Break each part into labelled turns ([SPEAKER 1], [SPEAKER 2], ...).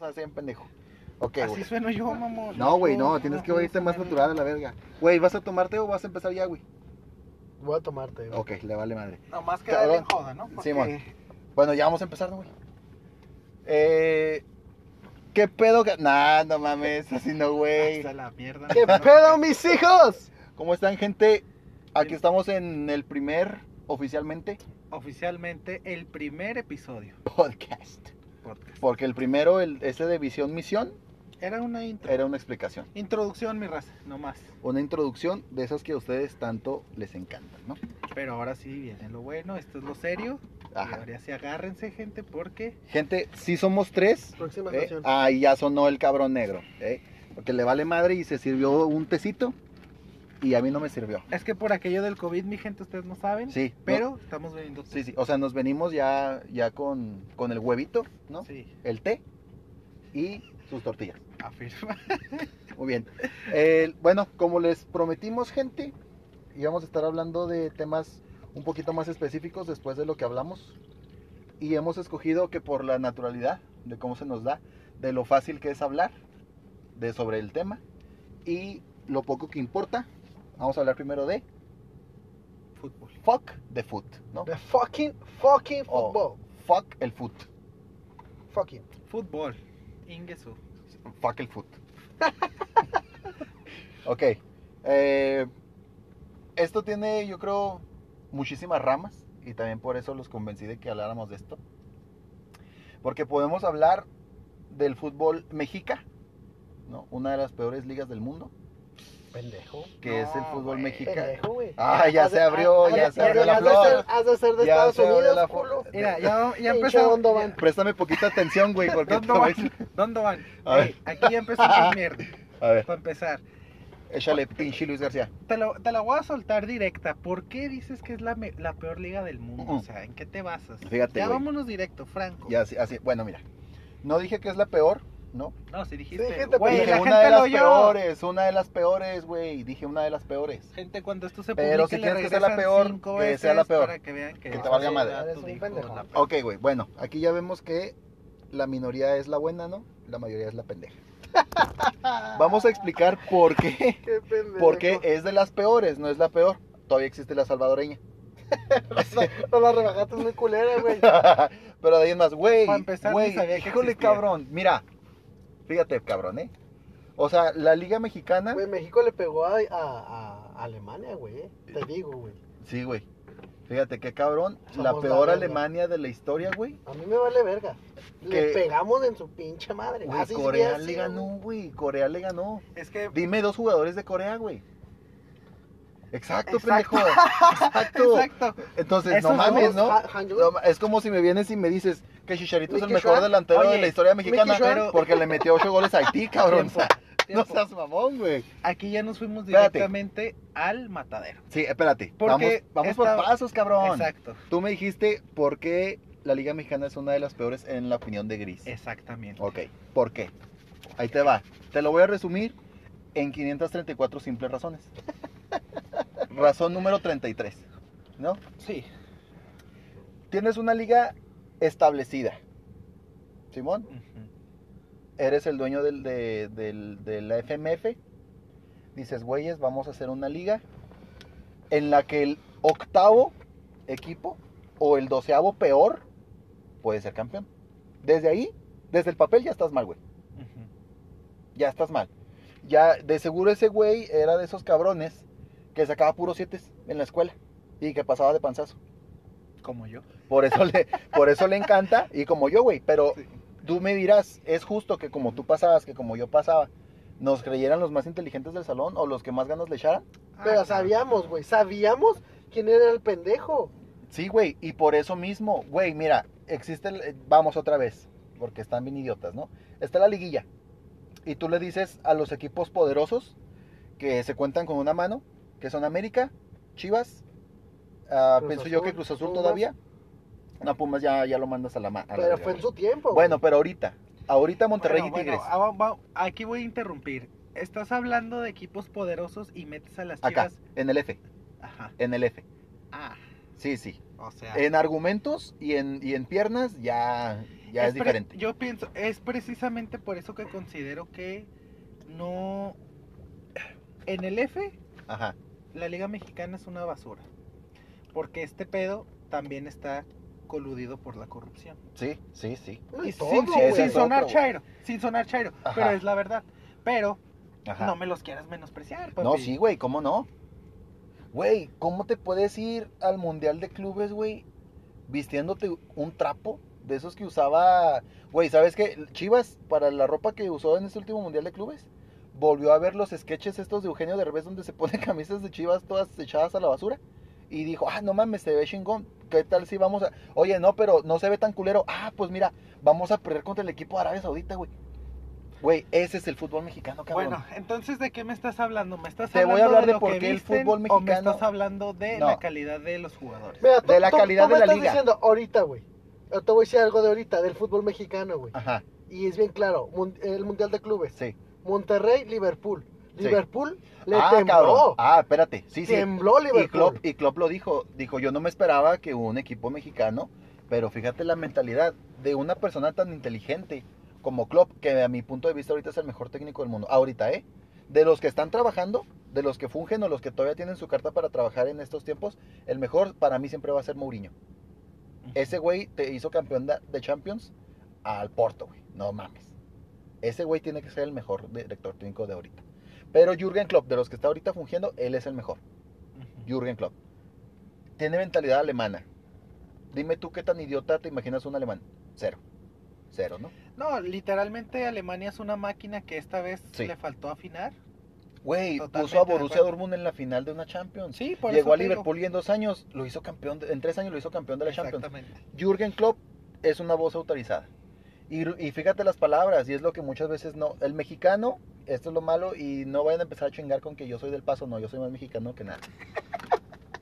[SPEAKER 1] Así en pendejo. Ok,
[SPEAKER 2] Así
[SPEAKER 1] güey.
[SPEAKER 2] sueno yo, mamón.
[SPEAKER 1] No, güey, no, tienes que oírte más natural a la verga. Güey, ¿vas a tomarte o vas a empezar ya, güey?
[SPEAKER 3] Voy a tomarte, güey.
[SPEAKER 1] Ok, le vale madre.
[SPEAKER 2] Nomás que
[SPEAKER 1] Cabrón.
[SPEAKER 2] darle en joda, ¿no? Porque-
[SPEAKER 1] Simón. Bueno, ya vamos a empezar, ¿no, güey? Eh. ¿Qué pedo? que- Nah, no mames, así no, güey.
[SPEAKER 2] Hasta la mierda.
[SPEAKER 3] ¿Qué pedo, mis hijos?
[SPEAKER 1] ¿Cómo están, gente? Aquí estamos en el primer, oficialmente,
[SPEAKER 2] Oficialmente el primer episodio.
[SPEAKER 1] podcast.
[SPEAKER 2] Podcast.
[SPEAKER 1] Porque el primero, el, ese de Visión Misión,
[SPEAKER 2] Era una intro.
[SPEAKER 1] era una explicación.
[SPEAKER 2] Introducción, mi raza, nomás.
[SPEAKER 1] Una introducción de esas que a ustedes tanto les encantan, ¿no?
[SPEAKER 2] Pero ahora sí viene lo bueno, esto es lo serio. Y
[SPEAKER 1] Ajá.
[SPEAKER 2] ahora sí agárrense, gente, porque
[SPEAKER 1] Gente, sí somos tres.
[SPEAKER 3] Próxima
[SPEAKER 1] ¿eh? Ah, y ya sonó el cabrón negro. ¿eh? Porque le vale madre y se sirvió un tecito y a mí no me sirvió.
[SPEAKER 2] es que por aquello del COVID, mi gente, ustedes no saben.
[SPEAKER 1] Sí,
[SPEAKER 2] Pero estamos bebiendo.
[SPEAKER 1] Sí, sí. O sea, nos venimos ya, ya con, con el huevito, ¿no?
[SPEAKER 2] Sí,
[SPEAKER 1] El té y sus tortillas.
[SPEAKER 2] afirma.
[SPEAKER 1] Muy bien. Eh, bueno, como les prometimos, gente, íbamos a estar hablando de temas un poquito más específicos después de lo que hablamos. Y hemos escogido que por la naturalidad de cómo se nos da, de lo fácil que es hablar de sobre el tema y lo poco que importa, vamos a hablar primero de
[SPEAKER 2] Fútbol.
[SPEAKER 1] fuck the foot, ¿no?
[SPEAKER 3] The fucking, fucking
[SPEAKER 1] O
[SPEAKER 3] football.
[SPEAKER 1] fuck el foot.
[SPEAKER 3] Fucking.
[SPEAKER 2] Fútbol. Ingesu.
[SPEAKER 1] Fuck el foot. ok. eh, esto tiene, yo creo, muchísimas ramas. Y también por eso los convencí de que habláramos de esto. Porque podemos hablar del fútbol mexica, ¿no? Una de las peores ligas del mundo,
[SPEAKER 3] Pendejo.
[SPEAKER 1] que es el
[SPEAKER 2] No,
[SPEAKER 1] fútbol
[SPEAKER 2] güey.
[SPEAKER 1] mexica.
[SPEAKER 3] Pendejo, güey.
[SPEAKER 1] Ah, ya se abrió, ya se abrió
[SPEAKER 3] has
[SPEAKER 1] la
[SPEAKER 3] de-
[SPEAKER 1] flor.
[SPEAKER 3] Has de ser, has de ser de
[SPEAKER 1] Ya
[SPEAKER 3] Estados
[SPEAKER 1] se abrió
[SPEAKER 3] Unidos,
[SPEAKER 1] la
[SPEAKER 3] culo.
[SPEAKER 2] Mira, ya, ya empezó.
[SPEAKER 3] Dondovan.
[SPEAKER 1] Préstame poquita atención, güey, porque
[SPEAKER 2] ¿Dónde van? ¿Dónde van?
[SPEAKER 1] A
[SPEAKER 2] Ey, aquí ya empezó el mierda.
[SPEAKER 1] A ver,
[SPEAKER 2] Para empezar,
[SPEAKER 1] échale pinche Luis García.
[SPEAKER 2] te, lo- te la voy a soltar directa. ¿Por qué dices que es la, me- la peor liga del mundo?
[SPEAKER 1] Mm.
[SPEAKER 2] O sea, ¿en qué te basas?
[SPEAKER 1] Fíjate,
[SPEAKER 2] Ya
[SPEAKER 1] güey.
[SPEAKER 2] vámonos directo, Franco.
[SPEAKER 1] Ya, así, así. Bueno, mira. No dije que es la peor, ¿no?
[SPEAKER 2] No, si dijiste,
[SPEAKER 3] Sí, dijiste,
[SPEAKER 2] güey,
[SPEAKER 1] Dije
[SPEAKER 2] la
[SPEAKER 1] una
[SPEAKER 2] gente
[SPEAKER 1] de
[SPEAKER 2] lo
[SPEAKER 1] las
[SPEAKER 2] oyó.
[SPEAKER 1] peores, una de las peores, güey. Dije una de las peores.
[SPEAKER 2] Gente, cuando esto se
[SPEAKER 1] Pero
[SPEAKER 2] publique,
[SPEAKER 1] si
[SPEAKER 2] le
[SPEAKER 1] quieres que sea la peor, que sea la peor.
[SPEAKER 2] Para que vean que,
[SPEAKER 1] Que te valga madre. Ok, güey. Bueno, aquí ya vemos que la minoría es la buena, ¿no? La mayoría es la pendeja. Vamos a explicar por qué.
[SPEAKER 3] Qué.
[SPEAKER 1] Porque es de las peores, no es la peor. Todavía existe la salvadoreña.
[SPEAKER 3] No la rebajaste muy culera, güey.
[SPEAKER 1] Pero de ahí en más, güey.
[SPEAKER 2] Para empezar,
[SPEAKER 1] güey,
[SPEAKER 2] ni sabía que
[SPEAKER 1] híjole,
[SPEAKER 2] existía.
[SPEAKER 1] cabrón. Mira, fíjate, cabrón, ¿eh? O sea, la Liga Mexicana.
[SPEAKER 3] Güey, México le pegó a, a, a Alemania, güey. eh. Te digo, güey.
[SPEAKER 1] Sí, güey. Fíjate qué cabrón.
[SPEAKER 3] Somos
[SPEAKER 1] la peor. Alemania de la historia, güey.
[SPEAKER 3] A mí me vale verga. Le
[SPEAKER 1] Que-
[SPEAKER 3] pegamos en su pinche madre.
[SPEAKER 1] Güey,
[SPEAKER 3] Así
[SPEAKER 1] Corea
[SPEAKER 3] sí,
[SPEAKER 1] le ganó, güey. Corea le ganó.
[SPEAKER 2] Es que
[SPEAKER 1] Dime dos jugadores de Corea, güey. Exacto,
[SPEAKER 2] Exacto.
[SPEAKER 1] pendejo. Exacto.
[SPEAKER 2] Exacto.
[SPEAKER 1] Entonces,
[SPEAKER 2] Eso
[SPEAKER 1] no
[SPEAKER 2] es
[SPEAKER 1] mames, ¿no?
[SPEAKER 3] Ha- Hanjun.
[SPEAKER 1] No, Es como si me vienes y me dices que Chicharito es el mejor delantero de
[SPEAKER 2] Oye,
[SPEAKER 1] la historia mexicana
[SPEAKER 2] Schwan.
[SPEAKER 1] porque le metió 8 goles a Haití, cabrón.
[SPEAKER 2] Tiempo,
[SPEAKER 1] No seas mamón, güey.
[SPEAKER 2] Aquí ya nos fuimos
[SPEAKER 1] Espérate.
[SPEAKER 2] directamente al matadero.
[SPEAKER 1] Sí, espérate.
[SPEAKER 2] Porque
[SPEAKER 1] vamos vamos por pasos, cabrón.
[SPEAKER 2] Exacto.
[SPEAKER 1] Tú me dijiste por qué la Liga Mexicana es una de las peores en la opinión de Gris.
[SPEAKER 2] Exactamente.
[SPEAKER 1] Ok, ¿por qué? Ahí te va. Te lo voy a resumir en 534 simples razones. Razón número 33, ¿no?
[SPEAKER 2] Sí.
[SPEAKER 1] Tienes una liga establecida. Simón, eres el dueño del, de, del- de la FMF. Dices, güeyes, vamos a hacer una liga en la que el octavo equipo o el doceavo peor puede ser campeón. Desde ahí, desde el papel ya estás mal, güey. Ya estás mal. Ya, de seguro ese güey era de esos cabrones que sacaba puros siete en la escuela y que pasaba de panzazo.
[SPEAKER 2] Como yo.
[SPEAKER 1] Por eso le, por eso le encanta y como yo, güey. Pero
[SPEAKER 2] Sí.
[SPEAKER 1] tú me dirás, ¿es justo que como tú pasabas, que como yo pasaba, nos creyeran los más inteligentes del salón o los que más ganas le echaran?
[SPEAKER 3] Pero
[SPEAKER 2] Ah, claro.
[SPEAKER 3] sabíamos, güey. Sabíamos quién era el pendejo.
[SPEAKER 1] Sí, güey. Y por eso mismo, güey, mira, existe, el- eh, vamos otra vez, porque están bien idiotas, ¿no? Está la liguilla. Y tú le dices a los equipos poderosos que se cuentan con una mano, que son América, Chivas, ah,
[SPEAKER 3] Cruz
[SPEAKER 1] pienso yo que Cruz Azul
[SPEAKER 3] Pumas.
[SPEAKER 1] todavía. No, Pumas ya, ya lo mandas a la mano.
[SPEAKER 3] Pero fue en su tiempo.
[SPEAKER 1] Bueno, pero ahorita, ahorita Monterrey
[SPEAKER 2] Bueno,
[SPEAKER 1] y Tigres.
[SPEAKER 2] bueno, ah, aquí voy a interrumpir. Estás hablando de equipos poderosos y metes a las
[SPEAKER 1] Acá,
[SPEAKER 2] chivas.
[SPEAKER 1] en el F,
[SPEAKER 2] Ajá.
[SPEAKER 1] en el F.
[SPEAKER 2] Ah,
[SPEAKER 1] Sí, sí.
[SPEAKER 2] o sea.
[SPEAKER 1] En argumentos y en, y en piernas ya ya es,
[SPEAKER 2] pre-
[SPEAKER 1] diferente.
[SPEAKER 2] Yo pienso, es precisamente por eso que considero que no. En el F,
[SPEAKER 1] Ajá.
[SPEAKER 2] la Liga Mexicana es una basura. Porque este pedo también está coludido por la corrupción.
[SPEAKER 1] Sí, sí, sí.
[SPEAKER 3] No,
[SPEAKER 2] Y
[SPEAKER 3] todo,
[SPEAKER 2] sin, sonar
[SPEAKER 1] otro.
[SPEAKER 2] chairo, sin sonar chairo,
[SPEAKER 1] Ajá.
[SPEAKER 2] pero es la verdad. Pero
[SPEAKER 1] Ajá.
[SPEAKER 2] no me los quieras menospreciar, papi.
[SPEAKER 1] No, sí, güey, ¿cómo no? Güey, ¿cómo te puedes ir al Mundial de Clubes, güey, vistiéndote un trapo de esos que usaba... Güey, ¿sabes qué? Chivas, para la ropa que usó en este último Mundial de Clubes, volvió a ver los sketches estos de Eugenio Derbez donde se ponen camisas de Chivas todas echadas a la basura. Y dijo, ah, no mames, se ve chingón. ¿Qué tal si vamos a...? Oye, no, pero no se ve tan culero. Ah, pues mira, vamos a perder contra el equipo de Arabia Saudita, güey. Güey, ese es el fútbol mexicano, cabrón.
[SPEAKER 2] Bueno, entonces ¿de qué me estás hablando? ¿Me estás
[SPEAKER 1] Te voy a hablar de por qué el fútbol
[SPEAKER 2] o me
[SPEAKER 1] mexicano-
[SPEAKER 2] estás hablando de
[SPEAKER 1] No.
[SPEAKER 2] la calidad de los jugadores?
[SPEAKER 3] Mira, tú-
[SPEAKER 1] De la
[SPEAKER 3] tú-
[SPEAKER 1] calidad
[SPEAKER 3] tú
[SPEAKER 1] de
[SPEAKER 3] me
[SPEAKER 1] la
[SPEAKER 3] estás
[SPEAKER 1] liga.
[SPEAKER 3] diciendo ahorita, güey. Yo te voy a decir algo de ahorita, del fútbol mexicano, güey.
[SPEAKER 1] Ajá,
[SPEAKER 3] Y es bien claro, el Mundial de Clubes.
[SPEAKER 1] sí.
[SPEAKER 3] Monterrey, Liverpool.
[SPEAKER 1] Sí.
[SPEAKER 3] Liverpool le
[SPEAKER 1] ah,
[SPEAKER 3] tembló.
[SPEAKER 1] cabrón. Ah, espérate. Sí, sí.
[SPEAKER 3] tembló
[SPEAKER 1] Y
[SPEAKER 3] Liverpool.
[SPEAKER 1] Klopp, y Klopp lo dijo. Dijo, yo no me esperaba que un equipo mexicano, pero fíjate la mentalidad de una persona tan inteligente como Klopp, que a mi punto de vista ahorita es el mejor técnico del mundo. Ahorita, ¿eh? De los que están trabajando, de los que fungen o los que todavía tienen su carta para trabajar en estos tiempos, el mejor para mí siempre va a ser Mourinho. Ese güey te hizo campeón de, de Champions al Porto, güey. No mames. Ese güey tiene que ser el mejor director técnico de ahorita. Pero Jürgen Klopp, de los que está ahorita fungiendo, él es el mejor. Jürgen Klopp. Tiene mentalidad alemana. Dime tú qué tan idiota te imaginas un alemán. Cero. Cero, ¿no?
[SPEAKER 2] No, literalmente Alemania es una máquina que esta vez
[SPEAKER 1] Sí.
[SPEAKER 2] le faltó afinar.
[SPEAKER 1] Güey, puso a Borussia. Dortmund en la final de una Champions.
[SPEAKER 2] Sí, por
[SPEAKER 1] Llegó
[SPEAKER 2] eso
[SPEAKER 1] a
[SPEAKER 2] digo.
[SPEAKER 1] Liverpool y en dos años lo hizo campeón, de- en tres años lo hizo campeón de la Champions.
[SPEAKER 2] Exactamente.
[SPEAKER 1] Jürgen Klopp es una voz autorizada. Y, y fíjate las palabras, y es lo que muchas veces no. El mexicano, esto es lo malo, y no vayan a empezar a chingar con que yo soy del paso, no, yo soy más mexicano que nada.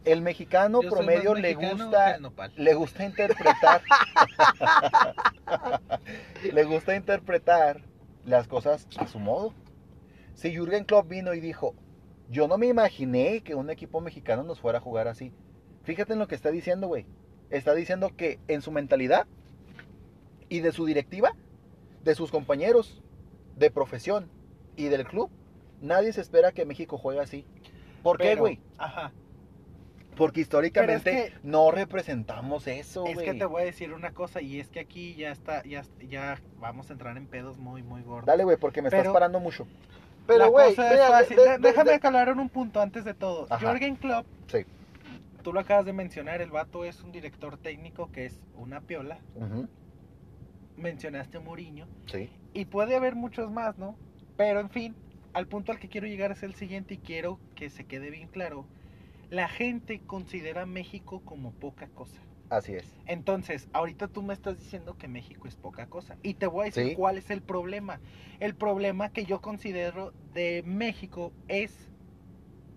[SPEAKER 1] El mexicano
[SPEAKER 2] Yo
[SPEAKER 1] promedio le gusta le gusta interpretar le gusta interpretar las cosas a su modo. Si Jürgen Klopp vino y dijo, yo no me imaginé que un equipo mexicano nos fuera a jugar así. Fíjate en lo que está diciendo, güey. Está diciendo que en su mentalidad y de su directiva, de sus compañeros de profesión y del club, nadie se espera que México juegue así. ¿Por qué, güey?
[SPEAKER 2] Ajá.
[SPEAKER 1] Porque históricamente
[SPEAKER 2] es que-
[SPEAKER 1] no representamos eso,
[SPEAKER 2] Es
[SPEAKER 1] güey.
[SPEAKER 2] que te voy a decir una cosa y es que aquí ya está, ya, ya vamos a entrar en pedos muy, muy gordos.
[SPEAKER 1] Dale, güey, porque me
[SPEAKER 2] Pero-
[SPEAKER 1] estás parando mucho.
[SPEAKER 3] Pero, güey,
[SPEAKER 2] es déjame aclarar un punto antes de todo.
[SPEAKER 1] Ajá.
[SPEAKER 2] Jürgen Klopp,
[SPEAKER 1] Sí.
[SPEAKER 2] tú lo acabas de mencionar, el vato es un director técnico que es una piola.
[SPEAKER 1] Ujú,
[SPEAKER 2] Mencionaste Mourinho.
[SPEAKER 1] Sí.
[SPEAKER 2] Y puede haber muchos más, ¿no? Pero en fin, al punto al que quiero llegar es el siguiente y quiero que se quede bien claro. La gente considera a México como poca cosa.
[SPEAKER 1] Así es.
[SPEAKER 2] Entonces, ahorita tú me estás diciendo que México es poca cosa. Y te voy a decir
[SPEAKER 1] Sí.
[SPEAKER 2] cuál es el problema. El problema que yo considero de México es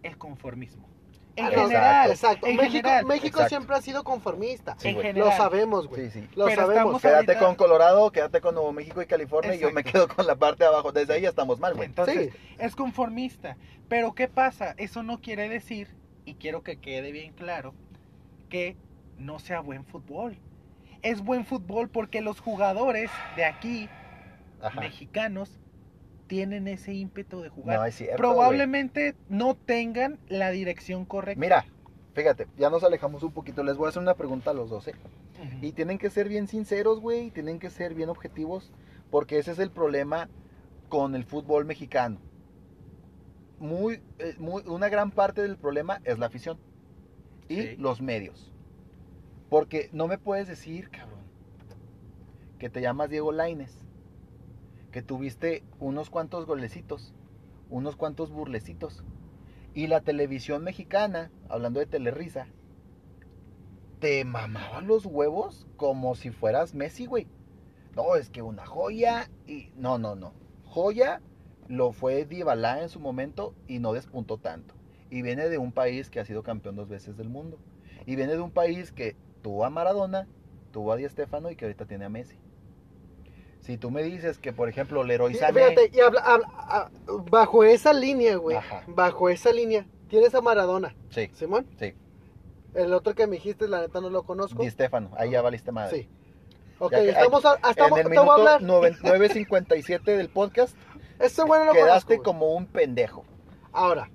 [SPEAKER 2] el conformismo. En general,
[SPEAKER 3] Exacto.
[SPEAKER 2] en
[SPEAKER 3] México,
[SPEAKER 2] general.
[SPEAKER 3] México
[SPEAKER 1] Exacto.
[SPEAKER 3] siempre ha sido conformista.
[SPEAKER 1] Sí,
[SPEAKER 2] en
[SPEAKER 1] güey.
[SPEAKER 2] general.
[SPEAKER 3] Lo sabemos, güey.
[SPEAKER 1] Sí, sí.
[SPEAKER 3] Lo
[SPEAKER 2] Pero
[SPEAKER 3] sabemos.
[SPEAKER 1] Quédate
[SPEAKER 2] ahorita-
[SPEAKER 1] con Colorado, quédate con Nuevo México y California y yo me quedo con la parte de abajo. Desde ahí ya estamos mal, güey.
[SPEAKER 2] Entonces,
[SPEAKER 3] Sí.
[SPEAKER 2] es conformista. Pero ¿qué pasa? Eso no quiere decir, y quiero que quede bien claro, que no sea buen fútbol. Es buen fútbol porque los jugadores de aquí,
[SPEAKER 1] Ajá.
[SPEAKER 2] mexicanos, tienen ese ímpetu de jugar.
[SPEAKER 1] No, es cierto,
[SPEAKER 2] Probablemente no tengan la dirección correcta.
[SPEAKER 1] Mira, fíjate, ya nos alejamos un poquito. Les voy a hacer una pregunta a los dos, ¿eh? Y tienen que ser bien sinceros, güey, y tienen que ser bien objetivos, porque ese es el problema con el fútbol mexicano. Muy, eh, muy, una gran parte del problema es la afición y
[SPEAKER 2] Sí.
[SPEAKER 1] los medios. Porque no me puedes decir, cabrón, que te llamas Diego Laines, que tuviste unos cuantos golecitos, unos cuantos burlecitos, y la televisión mexicana, hablando de Telerisa, te mamaban los huevos como si fueras Messi, güey. No, es que una joya y... No, no, no. Joya lo fue Dybala en su momento y no despuntó tanto. Y viene de un país que ha sido campeón dos veces del mundo. Y viene de un país que tuvo a Maradona, tuvo a Di Stéfano y que ahorita tiene a Messi. Si tú me dices que, por ejemplo, Leroy Sané...
[SPEAKER 3] Fíjate, y habla- habla- bajo esa línea, güey.
[SPEAKER 1] Ajá.
[SPEAKER 3] Bajo esa línea. Tienes a Maradona,
[SPEAKER 1] Sí,
[SPEAKER 3] Simón.
[SPEAKER 1] sí.
[SPEAKER 3] El otro que me dijiste, la neta no lo conozco.
[SPEAKER 1] Di Stéfano, ahí ya valiste madre.
[SPEAKER 3] Sí. Ok,
[SPEAKER 1] Ya
[SPEAKER 3] estamos a, estamos,
[SPEAKER 1] en el minuto
[SPEAKER 3] hablar.
[SPEAKER 1] noven- 9.57 del podcast
[SPEAKER 3] Ese güey no lo
[SPEAKER 1] quedaste
[SPEAKER 3] conozco,
[SPEAKER 1] como un pendejo.
[SPEAKER 3] Ahora,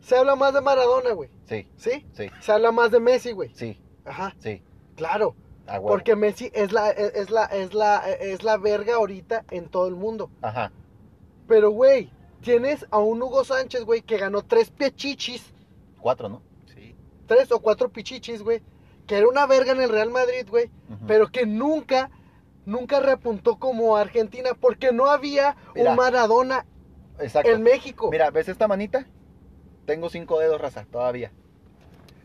[SPEAKER 3] se habla más de Maradona, güey.
[SPEAKER 1] Sí,
[SPEAKER 3] ¿Sí?
[SPEAKER 1] sí,
[SPEAKER 3] Se habla más de Messi, güey.
[SPEAKER 1] sí,
[SPEAKER 3] Ajá,
[SPEAKER 1] sí.
[SPEAKER 3] claro. Porque Messi es la, es es la, es la, es la verga ahorita en todo el mundo.
[SPEAKER 1] Ajá.
[SPEAKER 3] Pero, güey, tienes a un Hugo Sánchez, güey, que ganó tres pichichis,
[SPEAKER 1] Cuatro, ¿no?
[SPEAKER 2] Sí.
[SPEAKER 3] tres o cuatro pichichis, güey, que era una verga en el Real Madrid, güey, pero que nunca, nunca repuntó como Argentina, porque no había
[SPEAKER 1] Mira.
[SPEAKER 3] un Maradona
[SPEAKER 1] Exacto.
[SPEAKER 3] en México.
[SPEAKER 1] Mira, ¿ves esta manita? Tengo cinco dedos, raza, todavía.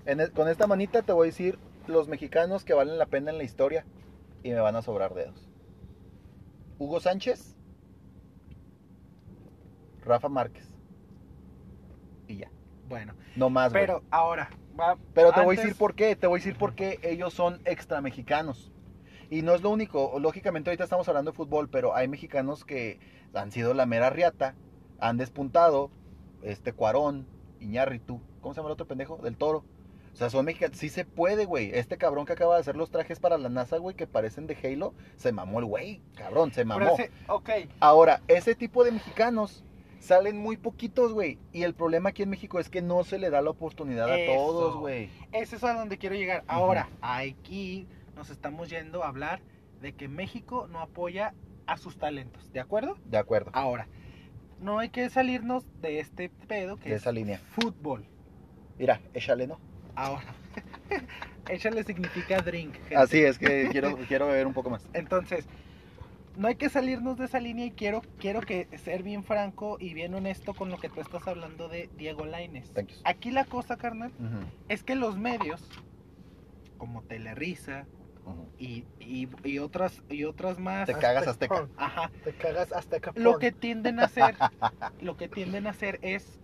[SPEAKER 1] En e- con esta manita te voy a decir los mexicanos que valen la pena en la historia y me van a sobrar dedos. Hugo Sánchez, Rafa Márquez. Y ya,
[SPEAKER 2] Bueno,
[SPEAKER 1] no más, güey.
[SPEAKER 2] pero ahora, va-
[SPEAKER 1] Pero te voy a decir por qué, te voy a decir por qué ellos son extra mexicanos. Y no es lo único, lógicamente ahorita estamos hablando de fútbol, pero hay mexicanos que han sido la mera riata, han despuntado, este Cuarón, Iñárritu, ¿cómo se llama el otro pendejo? Del Toro. O sea, son mexicanos, sí se puede, güey. Este cabrón que acaba de hacer los trajes para la NASA, güey, que parecen de Halo, se mamó el güey, cabrón, se mamó.
[SPEAKER 2] ese- ok,
[SPEAKER 1] Ahora, ese tipo de mexicanos salen muy poquitos, güey. Y el problema aquí en México es que no se le da la oportunidad a
[SPEAKER 2] Eso.
[SPEAKER 1] todos, güey.
[SPEAKER 2] ese es a donde quiero llegar. Ahora, aquí nos estamos yendo a hablar de que México no apoya a sus talentos, ¿de acuerdo?
[SPEAKER 1] De acuerdo.
[SPEAKER 2] Ahora, no hay que salirnos de este pedo que
[SPEAKER 1] De
[SPEAKER 2] es
[SPEAKER 1] esa línea.
[SPEAKER 2] fútbol.
[SPEAKER 1] Mira, échale, ¿no?
[SPEAKER 2] Ahora, échale significa drink. gente.
[SPEAKER 1] Así es que quiero, quiero beber un poco más.
[SPEAKER 2] Entonces, no hay que salirnos de esa línea y quiero, quiero que ser bien franco y bien honesto con lo que tú estás hablando de Diego Laines.
[SPEAKER 1] Thank you.
[SPEAKER 2] Aquí la cosa, carnal, es que los medios, como Telerisa y, y, y otras y otras más,
[SPEAKER 1] Te cagas Azteca.
[SPEAKER 2] Ajá,
[SPEAKER 3] Te cagas Azteca.
[SPEAKER 2] lo que tienden a hacer, lo que tienden a hacer es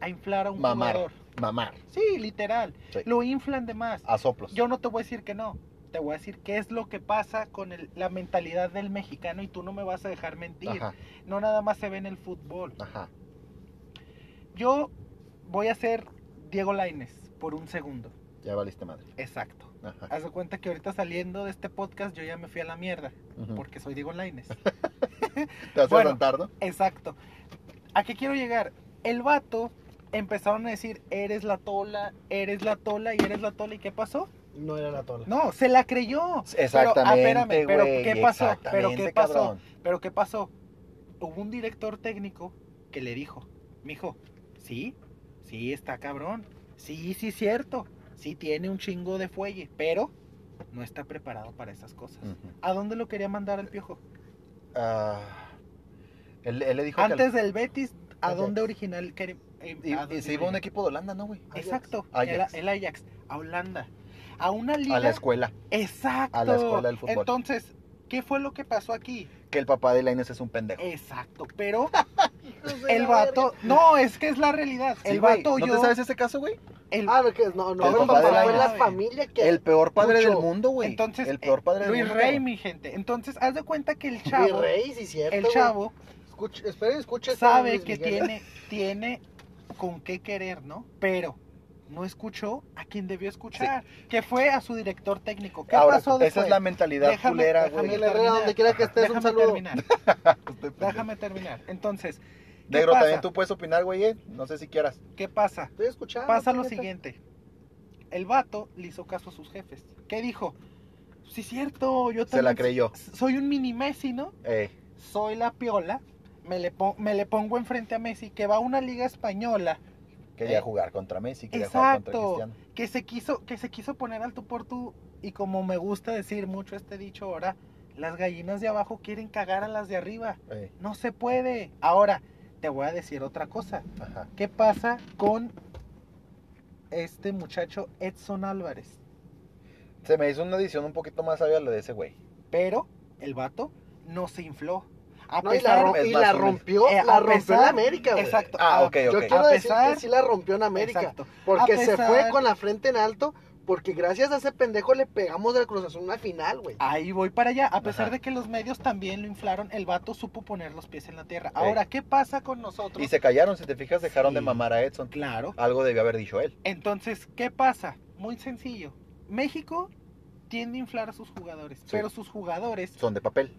[SPEAKER 2] a inflar a un
[SPEAKER 1] Mamar.
[SPEAKER 2] jugador.
[SPEAKER 1] Mamar.
[SPEAKER 2] Sí, literal.
[SPEAKER 1] Sí.
[SPEAKER 2] Lo inflan de más.
[SPEAKER 1] A soplos.
[SPEAKER 2] Yo no te voy a decir que no. Te voy a decir qué es lo que pasa con el- la mentalidad del mexicano y tú no me vas a dejar mentir.
[SPEAKER 1] Ajá,
[SPEAKER 2] No nada más se ve en el fútbol.
[SPEAKER 1] ajá.
[SPEAKER 2] Yo voy a ser Diego Laines por un segundo.
[SPEAKER 1] Ya valiste madre.
[SPEAKER 2] Exacto.
[SPEAKER 1] Ajá.
[SPEAKER 2] Haz de cuenta que ahorita saliendo de este podcast yo ya me fui a la mierda porque soy Diego Laines.
[SPEAKER 1] Te hace
[SPEAKER 2] bueno.
[SPEAKER 1] levantar, ¿no?
[SPEAKER 2] Exacto. ¿A qué quiero llegar? El vato empezaron a decir, eres la tola, eres la tola y eres la tola. ¿Y qué pasó?
[SPEAKER 3] No era la tola.
[SPEAKER 2] No, se la creyó.
[SPEAKER 1] Exactamente,
[SPEAKER 2] Pero, ah, espérame, pero ¿qué pasó? Pero ¿qué pasó?
[SPEAKER 1] cabrón.
[SPEAKER 2] Pero ¿qué pasó? Hubo un director técnico que le dijo, mijo, sí, sí está cabrón, sí, sí cierto, sí tiene un chingo de fuelle, pero no está preparado para esas cosas. ¿A dónde lo quería mandar el piojo?
[SPEAKER 1] Ah, él, él le dijo que
[SPEAKER 2] Antes del Betis, ¿a dónde original? quería-
[SPEAKER 1] Y, se iba a un equipo de Holanda, ¿no, güey?
[SPEAKER 2] Exacto,
[SPEAKER 1] Ajax.
[SPEAKER 2] El, el Ajax, a Holanda. A una liga.
[SPEAKER 1] A la escuela.
[SPEAKER 2] Exacto.
[SPEAKER 1] a la escuela del fútbol.
[SPEAKER 2] Entonces, ¿qué fue lo que pasó aquí?
[SPEAKER 1] Que el papá de Lainez es un pendejo.
[SPEAKER 2] Exacto, pero el vato, no, es que es la realidad.
[SPEAKER 1] Sí,
[SPEAKER 2] el
[SPEAKER 1] güey,
[SPEAKER 2] vato
[SPEAKER 1] ¿No
[SPEAKER 2] yo,
[SPEAKER 1] te sabes ese caso, güey?
[SPEAKER 2] el-.
[SPEAKER 3] Ah, no, que es- no, no,
[SPEAKER 1] El
[SPEAKER 3] el
[SPEAKER 1] papá de
[SPEAKER 3] papá la familia que.
[SPEAKER 1] El peor padre
[SPEAKER 3] Mucho.
[SPEAKER 1] del mundo, güey.
[SPEAKER 2] entonces,
[SPEAKER 1] el peor padre del
[SPEAKER 2] Luis
[SPEAKER 1] mundo.
[SPEAKER 2] Rey,
[SPEAKER 1] cabrón.
[SPEAKER 2] mi gente. Entonces, haz de cuenta que el chavo,
[SPEAKER 3] rey, sí, cierto.
[SPEAKER 2] el chavo
[SPEAKER 3] Escuche, esperen, escuche.
[SPEAKER 2] sabe
[SPEAKER 3] Luis
[SPEAKER 2] que tiene, tiene con qué querer, ¿no? Pero no escuchó a quien debió escuchar, que fue a su director técnico. ¿Qué
[SPEAKER 1] Ahora,
[SPEAKER 2] pasó después?
[SPEAKER 1] esa es la mentalidad
[SPEAKER 2] Déjame-
[SPEAKER 1] culera, güey.
[SPEAKER 3] Herrera, donde quiera que estés, un
[SPEAKER 2] Déjame
[SPEAKER 3] saludo.
[SPEAKER 2] terminar, déjame terminar. Entonces, ¿qué
[SPEAKER 1] Negro,
[SPEAKER 2] pasa?
[SPEAKER 1] también tú puedes opinar, güey. eh. No sé si quieras.
[SPEAKER 2] ¿Qué pasa?
[SPEAKER 3] Estoy escuchando.
[SPEAKER 2] Pasa lo siguiente. El vato le hizo caso a sus jefes. ¿Qué dijo? Sí, cierto, yo
[SPEAKER 1] Se la
[SPEAKER 2] también
[SPEAKER 1] creyó.
[SPEAKER 2] Soy un mini Messi, ¿no?
[SPEAKER 1] Eh,
[SPEAKER 2] Soy la piola. Me le, me le pongo enfrente a Messi, que va a una liga española,
[SPEAKER 1] quería
[SPEAKER 2] Eh,
[SPEAKER 1] jugar contra Messi, quería jugar contra
[SPEAKER 2] Exacto.
[SPEAKER 1] Cristiano.
[SPEAKER 2] que se quiso, que se quiso poner al tú por tú. Y como me gusta decir mucho este dicho ahora, las gallinas de abajo quieren cagar a las de arriba.
[SPEAKER 1] Eh,
[SPEAKER 2] No se puede. Ahora, te voy a decir otra cosa.
[SPEAKER 1] ajá.
[SPEAKER 2] ¿Qué pasa con este muchacho Edson Álvarez?
[SPEAKER 1] Se me hizo una edición un poquito más sabia la de ese güey.
[SPEAKER 2] Pero el vato no se infló. A
[SPEAKER 3] No, y la, rom- y rompió,
[SPEAKER 2] Eh,
[SPEAKER 3] la
[SPEAKER 2] a
[SPEAKER 3] rompió en
[SPEAKER 2] pesar-
[SPEAKER 3] América, güey.
[SPEAKER 2] Exacto.
[SPEAKER 1] Ah,
[SPEAKER 2] a-
[SPEAKER 1] ok,
[SPEAKER 3] Yo
[SPEAKER 1] ok.
[SPEAKER 3] quiero
[SPEAKER 2] A
[SPEAKER 3] decir
[SPEAKER 2] pesar-
[SPEAKER 3] que sí la rompió en América.
[SPEAKER 2] Exacto.
[SPEAKER 3] Porque
[SPEAKER 2] A
[SPEAKER 3] se fue con la frente en alto. Porque gracias a ese pendejo le pegamos del Cruz Azul una final, güey.
[SPEAKER 2] Ahí voy para allá. A pesar
[SPEAKER 1] Ajá.
[SPEAKER 2] de que los medios también lo inflaron, el vato supo poner los pies en la tierra. Ahora, ¿qué pasa con nosotros?
[SPEAKER 1] Y se callaron, si te fijas, dejaron de mamar a Edson.
[SPEAKER 2] Claro.
[SPEAKER 1] Algo debió haber dicho él.
[SPEAKER 2] Entonces, ¿qué pasa? Muy sencillo. México tiende a inflar a sus jugadores,
[SPEAKER 1] Sí.
[SPEAKER 2] pero sus jugadores
[SPEAKER 1] Son de papel.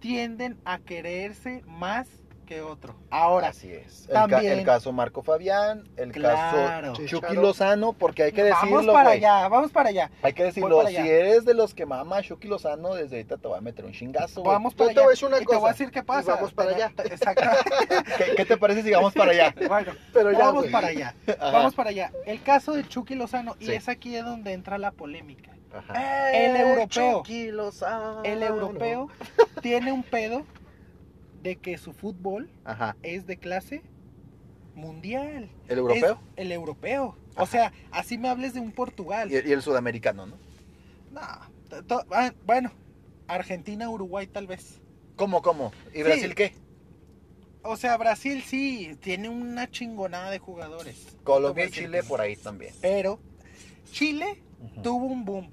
[SPEAKER 2] Tienden a quererse más que otro. Ahora,
[SPEAKER 1] Así es. El, ca-
[SPEAKER 2] también-
[SPEAKER 1] el caso Marco Fabián, el
[SPEAKER 2] Claro.
[SPEAKER 1] caso Chucky. Lozano, porque hay que decirlo,
[SPEAKER 2] vamos para allá, vamos para allá.
[SPEAKER 1] Hay que decirlo, si eres de los que mama a Chucky Lozano, desde ahorita te voy a meter un chingazo.
[SPEAKER 2] Vamos para
[SPEAKER 3] te
[SPEAKER 2] allá.
[SPEAKER 3] voy a decir una
[SPEAKER 2] y te voy a decir qué
[SPEAKER 3] y
[SPEAKER 2] pasa.
[SPEAKER 3] vamos para allá.
[SPEAKER 2] Exacto.
[SPEAKER 1] ¿Qué, qué te parece si vamos para allá?
[SPEAKER 2] bueno,
[SPEAKER 3] Pero ya,
[SPEAKER 2] vamos para allá.
[SPEAKER 1] Ajá.
[SPEAKER 2] Vamos para allá. El caso de Chucky Lozano, y
[SPEAKER 1] Sí.
[SPEAKER 2] es aquí de donde entra la polémica.
[SPEAKER 1] Ajá.
[SPEAKER 2] El
[SPEAKER 3] Eh,
[SPEAKER 2] europeo. El europeo tiene un pedo de que su fútbol
[SPEAKER 1] Ajá.
[SPEAKER 2] es de clase mundial.
[SPEAKER 1] ¿El europeo?
[SPEAKER 2] Es el europeo. O sea, así me hables de un Portugal.
[SPEAKER 1] Y, y el sudamericano, ¿no?
[SPEAKER 2] No, to- ah, bueno, Argentina, Uruguay tal vez.
[SPEAKER 1] ¿Cómo, cómo? ¿Y
[SPEAKER 2] Sí.
[SPEAKER 1] Brasil qué?
[SPEAKER 2] O sea, Brasil sí tiene una chingonada de jugadores.
[SPEAKER 1] Colombia y Chile por ahí también.
[SPEAKER 2] Pero Chile tuvo un boom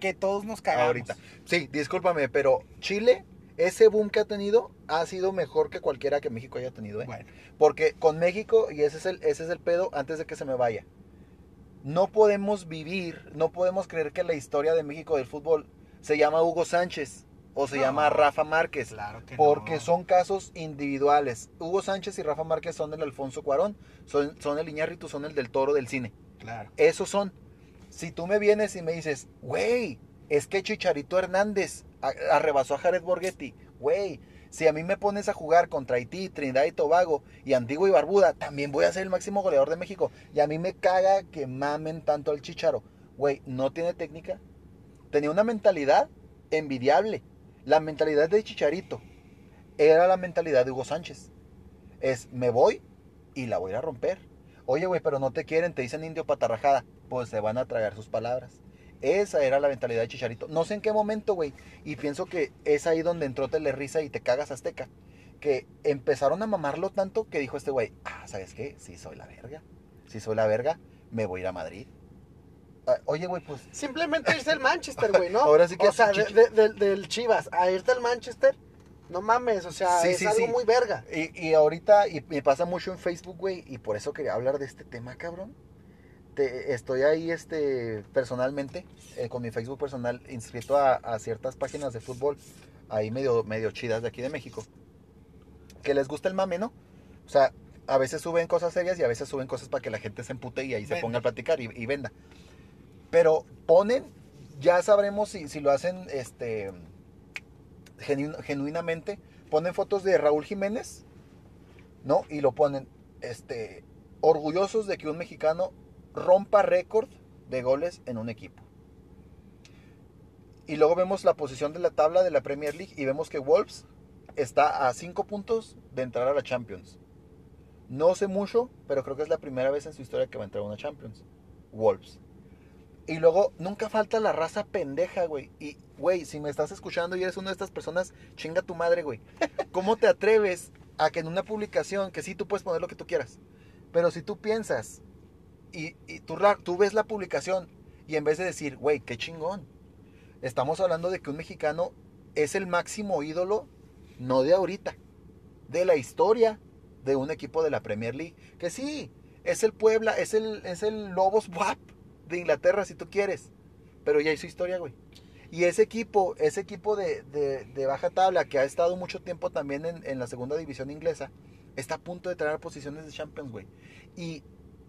[SPEAKER 2] que todos nos cagamos.
[SPEAKER 1] Ahorita. Sí, discúlpame, pero Chile, ese boom que ha tenido, ha sido mejor que cualquiera que México haya tenido, ¿eh?
[SPEAKER 2] Bueno,
[SPEAKER 1] Porque con México, y ese es el, ese es el pedo antes de que se me vaya, no podemos vivir, no podemos creer que la historia de México del fútbol se llama Hugo Sánchez o se
[SPEAKER 2] No.
[SPEAKER 1] llama Rafa Márquez.
[SPEAKER 2] claro que
[SPEAKER 1] Porque
[SPEAKER 2] no.
[SPEAKER 1] son casos individuales. Hugo Sánchez y Rafa Márquez son el Alfonso Cuarón, son, son el Iñárritu, son el del Toro del cine.
[SPEAKER 2] Claro.
[SPEAKER 1] Esos son. Si tú me vienes y me dices, güey, es que Chicharito Hernández arrebasó a Jared Borghetti, güey, si a mí me pones a jugar contra Haití, Trinidad y Tobago y Antigua y Barbuda, también voy a ser el máximo goleador de México. Y a mí me caga que mamen tanto al Chicharo. Güey, no tiene técnica. Tenía una mentalidad envidiable. La mentalidad de Chicharito era la mentalidad de Hugo Sánchez. Es, me voy y la voy a romper. Oye, güey, pero no te quieren, te dicen indio patarrajada. Pues se van a tragar sus palabras. Esa era la mentalidad de Chicharito. No sé en qué momento, güey. Y pienso que es ahí donde entró Telerisa y te cagas Azteca. Que empezaron a mamarlo tanto que dijo este güey, ah, ¿sabes qué? Sí soy la verga. Si soy la verga, me voy a ir a Madrid. Ah, Oye, güey, pues
[SPEAKER 3] Simplemente irse al Manchester, güey, ¿no?
[SPEAKER 1] Ahora sí que
[SPEAKER 3] O sea, de- de- del Chivas a irte al Manchester, no mames, o sea,
[SPEAKER 1] Sí,
[SPEAKER 3] es
[SPEAKER 1] sí,
[SPEAKER 3] algo
[SPEAKER 1] sí.
[SPEAKER 3] muy verga.
[SPEAKER 1] Y, y ahorita, y me pasa mucho en Facebook, güey, y por eso quería hablar de este tema, cabrón. Te- estoy ahí, este, personalmente, eh, con mi Facebook personal, inscrito a, a ciertas páginas de fútbol, ahí medio, medio chidas de aquí de México, que les gusta el mame, ¿no? O sea, a veces suben cosas serias y a veces suben cosas para que la gente se empute y ahí se ponga a platicar y, y venda. Pero ponen, ya sabremos si, si lo hacen, este, genu- genuinamente, ponen fotos de Raúl Jiménez, ¿no? Y lo ponen, este, orgullosos de que un mexicano rompa récord de goles en un equipo. Y luego vemos la posición de la tabla de la Premier League y vemos que Wolves está a 5 puntos de entrar a la Champions. No sé mucho, pero creo que es la primera vez en su historia que va a entrar a una Champions. Wolves. Y luego, nunca falta la raza pendeja, güey. Y, güey, si me estás escuchando y eres una de estas personas, chinga tu madre, güey. ¿Cómo te atreves a que en una publicación, que sí tú puedes poner lo que tú quieras, pero si tú piensas y, y tú, tú ves la publicación y en vez de decir, güey, qué chingón, estamos hablando de que un mexicano es el máximo ídolo, no de ahorita, de la historia de un equipo de la Premier League, que sí, es el Puebla, es el, es el Lobos WAP de Inglaterra, si tú quieres, pero ya hizo historia, güey. Y ese equipo, ese equipo de, de- baja tabla que ha estado mucho tiempo también en, en la segunda división inglesa, está a punto de traer posiciones de Champions, güey. Y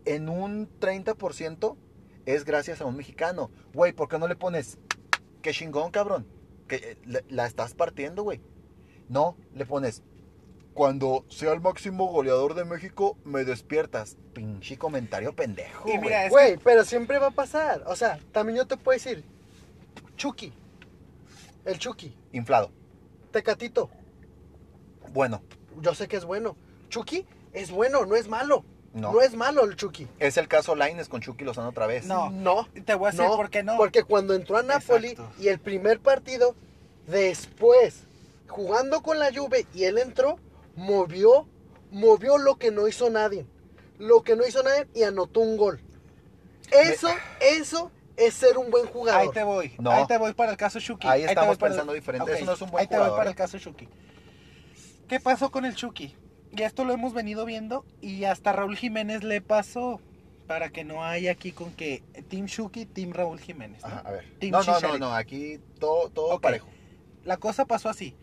[SPEAKER 1] en un 30% es gracias a un mexicano. Güey, ¿por qué no le pones, qué chingón, cabrón? Que eh, la, la estás partiendo, güey. No, le pones, cuando sea el máximo goleador de México, me despiertas. Pinche comentario pendejo,
[SPEAKER 2] Y
[SPEAKER 1] güey.
[SPEAKER 2] mira, es
[SPEAKER 3] Güey, pero siempre va a pasar. O sea, también yo te puedo decir, Chucky, el Chucky,
[SPEAKER 1] Inflado.
[SPEAKER 3] Tecatito,
[SPEAKER 1] Bueno,
[SPEAKER 3] yo sé que es bueno. Chucky es bueno, no es malo.
[SPEAKER 1] no.
[SPEAKER 3] No, es malo el Chucky.
[SPEAKER 1] Es el caso Laines con Chucky Lozano otra vez.
[SPEAKER 2] No.
[SPEAKER 3] No,
[SPEAKER 2] Te voy a decir
[SPEAKER 3] no,
[SPEAKER 2] por qué no.
[SPEAKER 3] Porque cuando entró a Napoli
[SPEAKER 2] Exacto.
[SPEAKER 3] y el primer partido, después, jugando con la Juve y él entró, movió, movió lo que no hizo nadie. Lo que no hizo nadie y anotó un gol. Eso, eso es ser un buen
[SPEAKER 2] Ahí
[SPEAKER 3] jugador.
[SPEAKER 2] te voy.
[SPEAKER 1] No.
[SPEAKER 2] Ahí te voy para el caso Chucky.
[SPEAKER 1] Ahí estamos
[SPEAKER 2] el-
[SPEAKER 1] pensando diferente. Eso no es un buen
[SPEAKER 2] Ahí te voy para el caso Chucky. ¿Qué pasó con el Chucky? Y esto lo hemos venido viendo y hasta Raúl Jiménez le pasó. Para que no haya aquí con que Team Shuki, Team Raúl Jiménez. ¿no?
[SPEAKER 1] Ajá, a ver.
[SPEAKER 2] Team
[SPEAKER 1] No, no, no, no, aquí todo, todo parejo.
[SPEAKER 2] La cosa pasó así.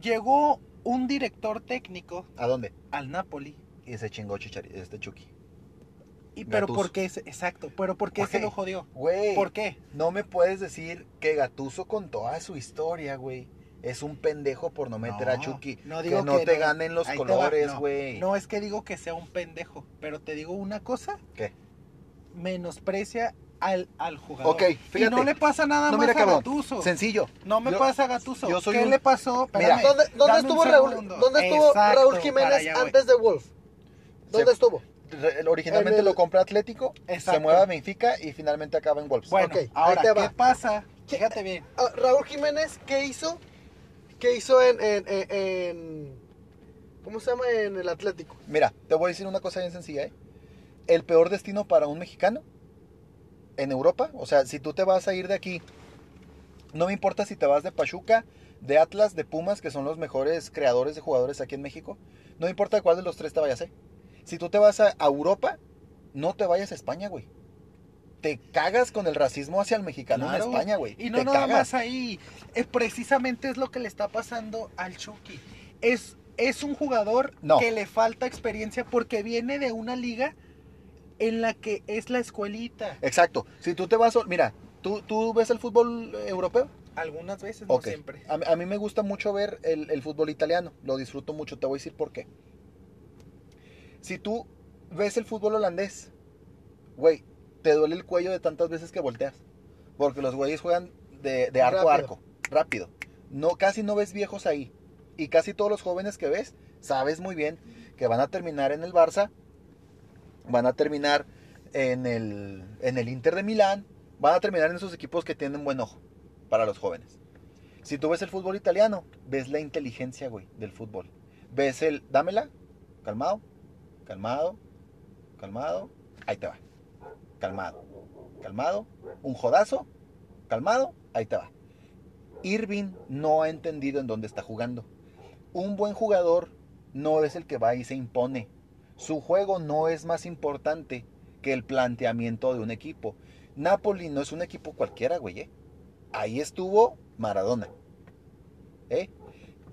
[SPEAKER 2] Llegó un director técnico
[SPEAKER 1] ¿A dónde?
[SPEAKER 2] al Napoli.
[SPEAKER 1] Y se chingó Chichari, este Chucky.
[SPEAKER 2] Y, pero
[SPEAKER 1] Gattuso.
[SPEAKER 2] ¿por qué? Exacto. Pero ¿por qué se lo jodió?
[SPEAKER 1] Güey,
[SPEAKER 2] ¿Por qué?
[SPEAKER 1] no me puedes decir que Gatuso con toda su historia, güey, es un pendejo por no meter a
[SPEAKER 2] No,
[SPEAKER 1] Chucky.
[SPEAKER 2] no
[SPEAKER 1] que no
[SPEAKER 2] que
[SPEAKER 1] te
[SPEAKER 2] no.
[SPEAKER 1] ganen los colores,
[SPEAKER 2] no.
[SPEAKER 1] güey.
[SPEAKER 2] No es que digo que sea un pendejo, pero te digo una cosa,
[SPEAKER 1] ¿Qué?
[SPEAKER 2] menosprecia al, al jugador.
[SPEAKER 1] Ok,
[SPEAKER 2] Y
[SPEAKER 1] fíjate.
[SPEAKER 2] no le pasa nada
[SPEAKER 1] No,
[SPEAKER 2] más
[SPEAKER 1] mira,
[SPEAKER 2] a Gattuso.
[SPEAKER 1] Sencillo.
[SPEAKER 2] No me
[SPEAKER 1] Yo-
[SPEAKER 2] pasa a Gattuso.
[SPEAKER 1] yo soy
[SPEAKER 2] ¿Qué
[SPEAKER 1] un-
[SPEAKER 2] le pasó?
[SPEAKER 1] Mira,
[SPEAKER 3] ¿Dónde, estuvo Raúl. ¿dónde estuvo
[SPEAKER 2] Exacto,
[SPEAKER 3] Raúl Jiménez
[SPEAKER 2] allá
[SPEAKER 3] antes de Wolf? ¿Dónde
[SPEAKER 1] Se-
[SPEAKER 3] estuvo?
[SPEAKER 1] Originalmente
[SPEAKER 3] En el-
[SPEAKER 1] lo compra Atlético, se
[SPEAKER 2] Exacto.
[SPEAKER 1] mueve a Benfica y finalmente acaba en Wolves.
[SPEAKER 2] Bueno,
[SPEAKER 3] ahí
[SPEAKER 2] ahora,
[SPEAKER 3] te
[SPEAKER 2] ¿qué
[SPEAKER 3] va.
[SPEAKER 2] pasa? Fíjate bien.
[SPEAKER 3] Ah, Raúl Jiménez, ¿qué hizo? ¿Qué hizo en, en, en- en- ¿Cómo se llama? En el Atlético.
[SPEAKER 1] Mira, te voy a decir una cosa bien sencilla, ¿eh? El peor destino para un mexicano en Europa, o sea, si tú te vas a ir de aquí, no me importa si te vas de Pachuca, de Atlas, de Pumas, que son los mejores creadores de jugadores aquí en México, no me importa cuál de los tres te vayas, ¿eh? Si tú te vas a, a Europa, no te vayas a España, güey. Te cagas con el racismo hacia el mexicano
[SPEAKER 2] Claro.
[SPEAKER 1] en España, güey.
[SPEAKER 2] Y no
[SPEAKER 1] te
[SPEAKER 2] nada
[SPEAKER 1] cagas.
[SPEAKER 2] más ahí. Eh, precisamente es lo que le está pasando al Chucky. Es, es un jugador
[SPEAKER 1] No.
[SPEAKER 2] que le falta experiencia porque viene de una liga en la que es la escuelita.
[SPEAKER 1] Exacto. Si tú te vas, mira, ¿tú, tú ves el fútbol europeo?
[SPEAKER 2] Algunas veces, no siempre.
[SPEAKER 1] A, mí- a mí me gusta mucho ver el, el fútbol italiano, lo disfruto mucho, te voy a decir por qué. Si tú ves el fútbol holandés, güey, te duele el cuello de tantas veces que volteas. Porque los güeyes juegan de, de arco a arco, rápido. No, casi no ves viejos ahí. Y casi todos los jóvenes que ves, sabes muy bien que van a terminar en el Barça, van a terminar en el, en el Inter de Milán, van a terminar en esos equipos que tienen buen ojo para los jóvenes. Si tú ves el fútbol italiano, ves la inteligencia, güey, del fútbol. Ves el, dámela, calmado, calmado, calmado, ahí te va. Calmado, calmado, un jodazo, calmado, ahí te va. Irving no ha entendido en dónde está jugando. Un buen jugador no es el que va y se impone. Su juego no es más importante que el planteamiento de un equipo. Napoli no es un equipo cualquiera, güey. ¿eh? Ahí estuvo Maradona. ¿eh?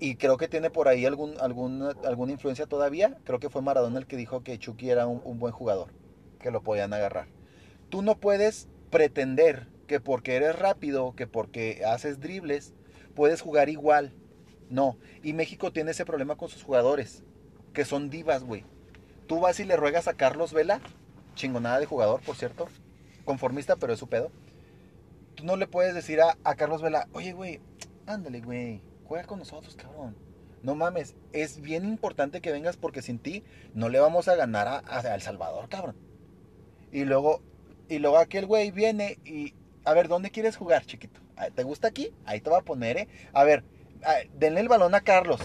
[SPEAKER 1] Y creo que tiene por ahí algún, alguna, alguna influencia todavía. Creo que fue Maradona el que dijo que Chucky era un, un buen jugador, que lo podían agarrar. Tú no puedes pretender que porque eres rápido, que porque haces dribles, puedes jugar igual. No. Y México tiene ese problema con sus jugadores, que son divas, güey. Tú vas y le ruegas a Carlos Vela, chingonada de jugador, por cierto, conformista, pero es su pedo. Tú no le puedes decir a, a Carlos Vela, oye, güey, ándale, güey, juega con nosotros, cabrón. No mames, es bien importante que vengas porque sin ti no le vamos a ganar a, El Salvador, cabrón. Y luego, y luego aquel güey viene y, a ver, ¿dónde quieres jugar, chiquito? Ah, ¿Te gusta aquí? Ahí te va a poner, ¿eh? A ver, ah, denle el balón a Carlos.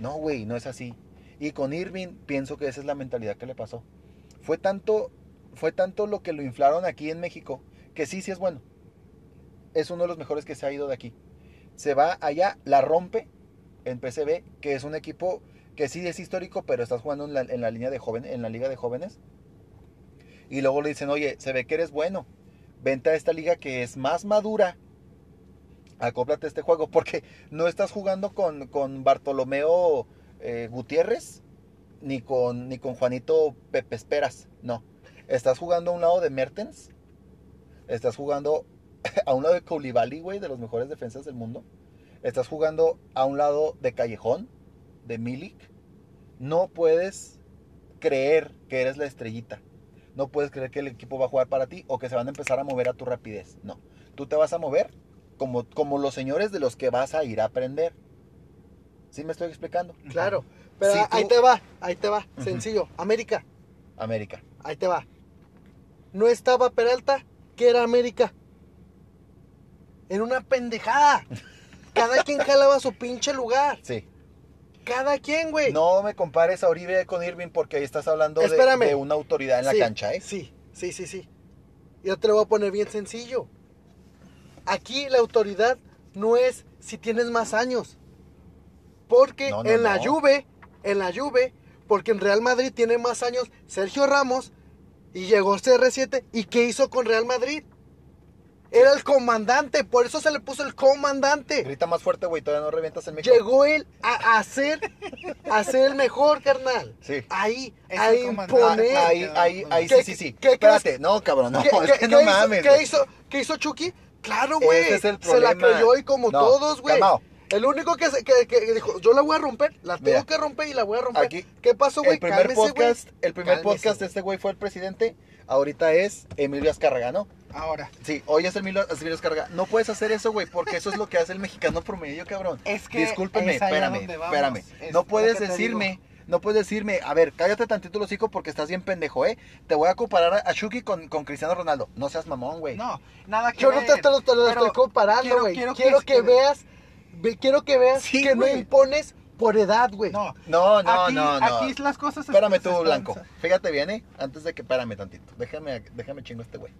[SPEAKER 1] No, güey, no es así. Y con Irving pienso que esa es la mentalidad que le pasó. Fue tanto, fue tanto lo que lo inflaron aquí en México, que sí, sí es bueno. Es uno de los mejores que se ha ido de aquí. Se va allá, la rompe en PCB, que es un equipo que sí es histórico, pero estás jugando en la, en la línea de joven, en la liga de jóvenes. Y luego le dicen, oye, se ve que eres bueno. Vente a esta liga que es más madura. Acóplate este juego. Porque no estás jugando con, con Bartolomeo eh, Gutiérrez. Ni con, ni con Juanito Pepe Esperas. No. Estás jugando a un lado de Mertens. Estás jugando a un lado de Koulibaly, güey, de los mejores defensas del mundo. Estás jugando a un lado de Callejón, de Milik. No puedes creer que eres la estrellita. No puedes creer que el equipo va a jugar para ti o que se van a empezar a mover a tu rapidez. No. Tú te vas a mover como, como los señores de los que vas a ir a aprender. ¿Sí me estoy explicando?
[SPEAKER 3] Claro. Pero
[SPEAKER 1] Si
[SPEAKER 3] ahí
[SPEAKER 1] tú-
[SPEAKER 3] te va, ahí te va. Sencillo. América,
[SPEAKER 1] América.
[SPEAKER 3] ahí te va. No estaba Peralta, que era América. Era una pendejada. Cada quien jalaba su pinche lugar.
[SPEAKER 1] Sí.
[SPEAKER 3] Cada quien, güey.
[SPEAKER 1] No me compares a Oribe con Irving porque ahí estás hablando de, una autoridad en la
[SPEAKER 3] Sí,
[SPEAKER 1] cancha, ¿eh?
[SPEAKER 3] Sí, sí, sí, sí. Yo te lo voy a poner bien sencillo. Aquí la autoridad no es si tienes más años. Porque
[SPEAKER 1] No, no,
[SPEAKER 3] en la
[SPEAKER 1] no.
[SPEAKER 3] Juve, en la Juve, porque en Real Madrid tiene más años Sergio Ramos Y llegó CR7. ¿Y qué hizo con Real Madrid? Era el comandante, por eso se le puso el comandante.
[SPEAKER 1] Grita más fuerte, güey, todavía no revientas el México.
[SPEAKER 3] Llegó él a, ser, a ser el mejor, carnal.
[SPEAKER 1] Sí.
[SPEAKER 3] Ahí,
[SPEAKER 2] Es
[SPEAKER 3] a imponer.
[SPEAKER 1] Ah, ahí, ahí, ahí,
[SPEAKER 3] ¿Qué-
[SPEAKER 1] sí, sí, sí.
[SPEAKER 3] qué- qué
[SPEAKER 1] Espérate, no, cabrón, no,
[SPEAKER 3] ¿Qué,
[SPEAKER 1] es que no
[SPEAKER 3] qué hizo-
[SPEAKER 1] mames.
[SPEAKER 3] ¿Qué hizo, ¿Qué hizo Chucky? Claro, güey.
[SPEAKER 1] Ese es el
[SPEAKER 3] Se la creyó y como
[SPEAKER 1] No,
[SPEAKER 3] todos, güey. El único que, se- que, que dijo, yo la voy a romper, la tengo
[SPEAKER 1] Mira,
[SPEAKER 3] que romper y la voy a romper.
[SPEAKER 1] aquí,
[SPEAKER 3] ¿Qué pasó, güey?
[SPEAKER 1] El primer
[SPEAKER 3] Cálmese, güey.
[SPEAKER 1] podcast, el primer
[SPEAKER 3] Cálmese,
[SPEAKER 1] podcast de este güey fue el presidente. Ahorita es Emilio Azcárraga, ¿no?
[SPEAKER 2] Ahora,
[SPEAKER 1] Sí, hoy es Emilio, Emilio Azcárraga. No puedes hacer eso, güey, porque eso es lo que hace el mexicano promedio, cabrón.
[SPEAKER 2] es que.
[SPEAKER 1] Discúlpeme,
[SPEAKER 2] es
[SPEAKER 1] espérame, espérame.
[SPEAKER 2] Es
[SPEAKER 1] No puedes decirme, no puedes decirme, a ver, cállate tantito los hocico porque estás bien pendejo, ¿eh? Te voy a comparar a, Chucky con, con Cristiano Ronaldo. No seas mamón, güey.
[SPEAKER 2] No, nada que
[SPEAKER 3] Yo no
[SPEAKER 2] ver.
[SPEAKER 3] te, te lo, te lo estoy comparando, güey.
[SPEAKER 2] quiero
[SPEAKER 3] Quiero,
[SPEAKER 2] que-
[SPEAKER 3] que, veas, ve- quiero que veas
[SPEAKER 1] Sí,
[SPEAKER 3] que no impones por edad, güey.
[SPEAKER 2] No,
[SPEAKER 1] No, no,
[SPEAKER 2] aquí,
[SPEAKER 1] no, no.
[SPEAKER 2] aquí las cosas.
[SPEAKER 1] Espérame tú, Blanco. Fíjate bien, ¿eh? Antes de que, espérame tantito. Déjame, déjame chingo a este güey.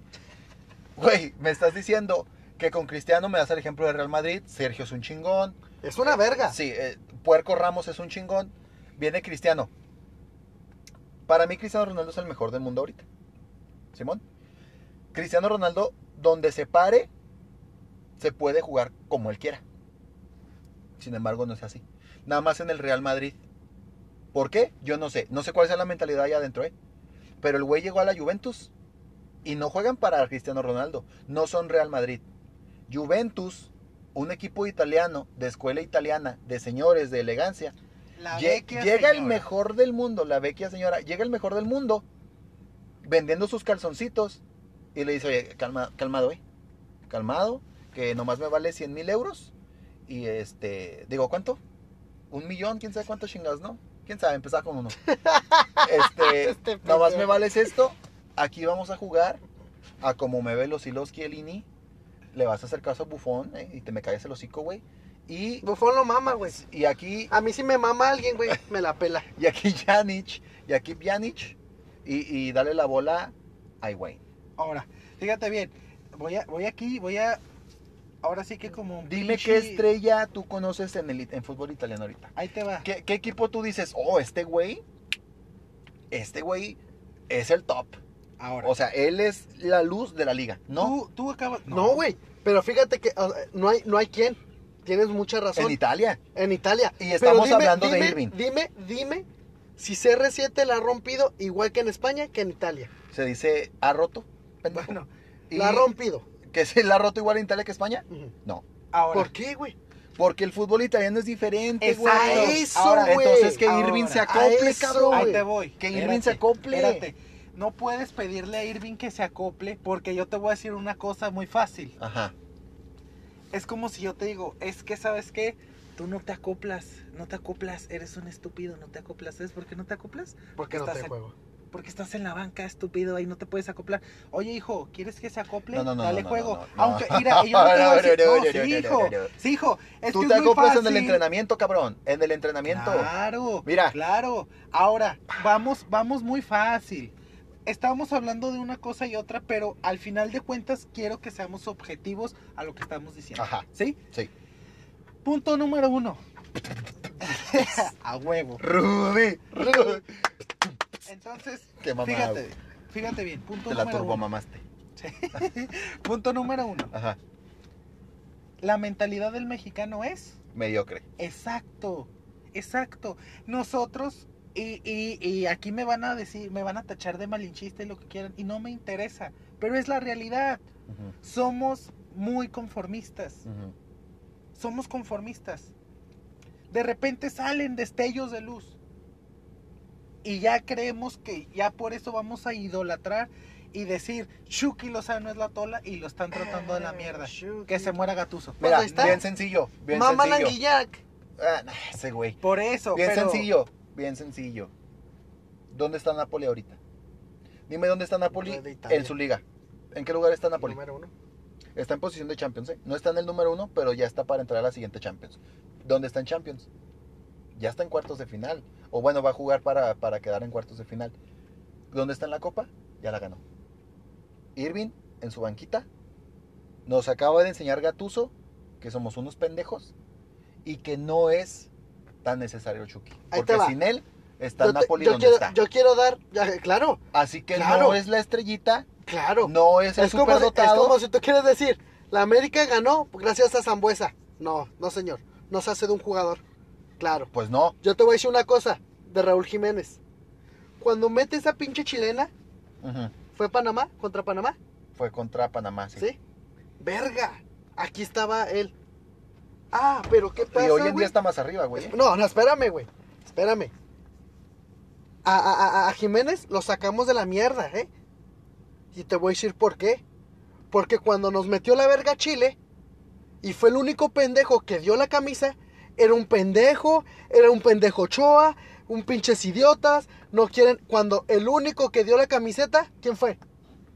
[SPEAKER 1] Güey, me estás diciendo que con Cristiano me das el ejemplo de Real Madrid. Sergio es un chingón.
[SPEAKER 3] Es una verga.
[SPEAKER 1] Sí, eh, Puerco Ramos es un chingón. Viene Cristiano. Para mí Cristiano Ronaldo es el mejor del mundo ahorita. Simón. Cristiano Ronaldo, donde se pare, se puede jugar como él quiera. Sin embargo, no es así. Nada más en el Real Madrid. ¿Por qué? Yo no sé. No sé cuál es la mentalidad allá adentro, ¿eh? Pero el güey llegó a la Juventus y no juegan para Cristiano Ronaldo. No son Real Madrid. Juventus, un equipo italiano, de escuela italiana, de señores, de elegancia.
[SPEAKER 2] La
[SPEAKER 1] Lle-
[SPEAKER 2] vecchia
[SPEAKER 1] llega el mejor del mundo, la vecchia señora, llega el mejor del mundo vendiendo sus calzoncitos y le dice, oye, calma, calmado, eh, calmado, que nomás me vale 100 mil euros y este, digo, ¿cuánto? Un millón, quién sabe cuántos chingados, ¿no? Quién sabe, empezaba con uno. Este,
[SPEAKER 3] Este
[SPEAKER 1] nomás me vales esto, aquí vamos a jugar a como me ve los hilos Chiellini, le vas a hacer caso a Bufón eh, y te me caes el hocico, güey. Y,
[SPEAKER 3] Bufón lo mama, güey.
[SPEAKER 1] y aquí
[SPEAKER 3] A mí si me mama alguien, güey, me la pela.
[SPEAKER 1] y aquí Janic, y aquí Pjanic, y, y dale la bola a Higuaín.
[SPEAKER 2] Ahora, fíjate bien. Voy, a, voy aquí, voy a. Ahora sí que como. un
[SPEAKER 1] Dime
[SPEAKER 2] pinche-
[SPEAKER 1] qué estrella tú conoces en el en fútbol italiano ahorita.
[SPEAKER 2] Ahí te va.
[SPEAKER 1] ¿Qué, qué equipo tú dices, oh, este güey, este güey es el top?
[SPEAKER 2] Ahora.
[SPEAKER 1] O sea, él es la luz de la liga, ¿no?
[SPEAKER 2] Tú, tú acabas.
[SPEAKER 3] No, güey. Pero fíjate que no hay, no hay quien. Tienes mucha razón.
[SPEAKER 1] En Italia.
[SPEAKER 3] En Italia.
[SPEAKER 1] Y estamos hablando de Irving.
[SPEAKER 3] Dime, dime si CR7 la ha rompido igual que en España que en Italia.
[SPEAKER 1] Se dice, ¿ha roto? pendejo?
[SPEAKER 2] Bueno,
[SPEAKER 1] Y
[SPEAKER 3] La ha rompido.
[SPEAKER 1] ¿Que se la ha roto igual en Italia que España? No.
[SPEAKER 2] ahora.
[SPEAKER 3] ¿Por qué, güey?
[SPEAKER 1] Porque el fútbol italiano es diferente,
[SPEAKER 2] Exacto.
[SPEAKER 1] güey.
[SPEAKER 3] A eso,
[SPEAKER 2] Ahora,
[SPEAKER 3] güey.
[SPEAKER 1] Entonces que
[SPEAKER 2] Ahora,
[SPEAKER 1] Irving se acople,
[SPEAKER 3] eso,
[SPEAKER 1] cabrón.
[SPEAKER 2] Ahí te voy.
[SPEAKER 1] Que
[SPEAKER 2] Espérate,
[SPEAKER 1] Irving se acople.
[SPEAKER 2] Espérate. No puedes pedirle a Irving que se acople porque yo te voy a decir una cosa muy fácil.
[SPEAKER 1] Ajá.
[SPEAKER 2] Es como si yo te digo, es que sabes qué, tú no te acoplas, no te acoplas, eres un estúpido, no te acoplas. ¿Sabes por qué no te acoplas?
[SPEAKER 3] ¿Por qué no
[SPEAKER 2] Estás
[SPEAKER 3] te juego?
[SPEAKER 2] Porque estás en la banca, estúpido, ahí no te puedes acoplar. Oye, hijo, ¿quieres que se acople?
[SPEAKER 1] No, no, no,
[SPEAKER 2] Dale juego.
[SPEAKER 1] no, no.
[SPEAKER 2] Aunque, mira, yo no te voy a decir,
[SPEAKER 1] No,
[SPEAKER 2] sí, hijo, sí, hijo, es
[SPEAKER 1] Tú
[SPEAKER 2] que
[SPEAKER 1] te
[SPEAKER 2] es muy
[SPEAKER 1] acoplas en el
[SPEAKER 2] fácil.
[SPEAKER 1] entrenamiento, cabrón. En el entrenamiento.
[SPEAKER 2] Claro,
[SPEAKER 1] Mira.
[SPEAKER 2] claro. Ahora, vamos, vamos muy fácil. Estamos hablando de una cosa y otra, pero al final de cuentas quiero que seamos objetivos a lo que estamos diciendo.
[SPEAKER 1] Ajá.
[SPEAKER 2] ¿Sí?
[SPEAKER 1] Sí.
[SPEAKER 2] Punto número uno. a huevo.
[SPEAKER 1] Rudy. Rudy.
[SPEAKER 2] Entonces,
[SPEAKER 1] Qué
[SPEAKER 2] fíjate,
[SPEAKER 1] güey.
[SPEAKER 2] fíjate bien. Punto
[SPEAKER 1] Te la
[SPEAKER 2] número uno.
[SPEAKER 1] turbomamaste.
[SPEAKER 2] Punto número uno.
[SPEAKER 1] Ajá.
[SPEAKER 2] La mentalidad del mexicano es
[SPEAKER 1] Mediocre.
[SPEAKER 2] exacto, exacto. Nosotros y, y, y aquí me van a decir, me van a tachar de malinchista y lo que quieran y no me interesa, pero es la realidad. Somos muy conformistas. Somos conformistas. De repente salen destellos de luz. Y ya creemos que ya por eso vamos a idolatrar y decir, Shuki Lozano es la tola y lo están tratando de la mierda.
[SPEAKER 3] Shuki.
[SPEAKER 2] Que se muera Gatuso.
[SPEAKER 1] Mira,
[SPEAKER 3] está.
[SPEAKER 1] bien sencillo. Bien
[SPEAKER 3] Mamá
[SPEAKER 1] sencillo.
[SPEAKER 3] Languillac.
[SPEAKER 1] Ah, ese güey.
[SPEAKER 2] Por eso,
[SPEAKER 1] Bien
[SPEAKER 2] pero-
[SPEAKER 1] sencillo. Bien sencillo. ¿Dónde está Napoli ahorita? Dime dónde está Napoli en su liga. ¿En qué lugar está Napoli?
[SPEAKER 3] Número uno.
[SPEAKER 1] Está en posición de Champions, ¿eh? No está en el número uno, pero ya está para entrar a la siguiente Champions. ¿Dónde está en Champions? Ya está en cuartos de final. O bueno, va a jugar para, para quedar en cuartos de final. ¿Dónde está en la Copa? Ya la ganó. Irving, en su banquita, nos acaba de enseñar Gatuso que somos unos pendejos y que no es tan necesario Chucky. Porque sin él está
[SPEAKER 3] Yo, te-
[SPEAKER 1] Napoli
[SPEAKER 3] yo
[SPEAKER 1] donde
[SPEAKER 3] quiero,
[SPEAKER 1] está.
[SPEAKER 3] yo quiero dar, ya, claro,
[SPEAKER 1] Así que
[SPEAKER 3] Claro.
[SPEAKER 1] no es la estrellita,
[SPEAKER 3] claro.
[SPEAKER 1] no es el
[SPEAKER 3] es, como si, es como si tú quieres decir, la América ganó gracias a Zambuesa. No, no señor, no se hace de un jugador. Claro.
[SPEAKER 1] Pues no.
[SPEAKER 3] Yo te voy a decir una cosa de Raúl Jiménez. Cuando mete esa pinche chilena. ¿fue Panamá? ¿Contra Panamá?
[SPEAKER 1] Fue contra Panamá, sí.
[SPEAKER 3] ¿Sí? Verga. Aquí estaba él. Ah, pero ¿qué pasa,
[SPEAKER 1] Y hoy en
[SPEAKER 3] güey?
[SPEAKER 1] día está más arriba, güey.
[SPEAKER 3] No, no, espérame, güey. Espérame. A, a- a- a Jiménez lo sacamos de la mierda, ¿eh? Y te voy a decir por qué. Porque cuando nos metió la verga Chile, y fue el único pendejo que dio la camisa, era un pendejo, era un pendejo Choa, un pinches idiotas, no quieren... Cuando el único que dio la camiseta, ¿quién fue?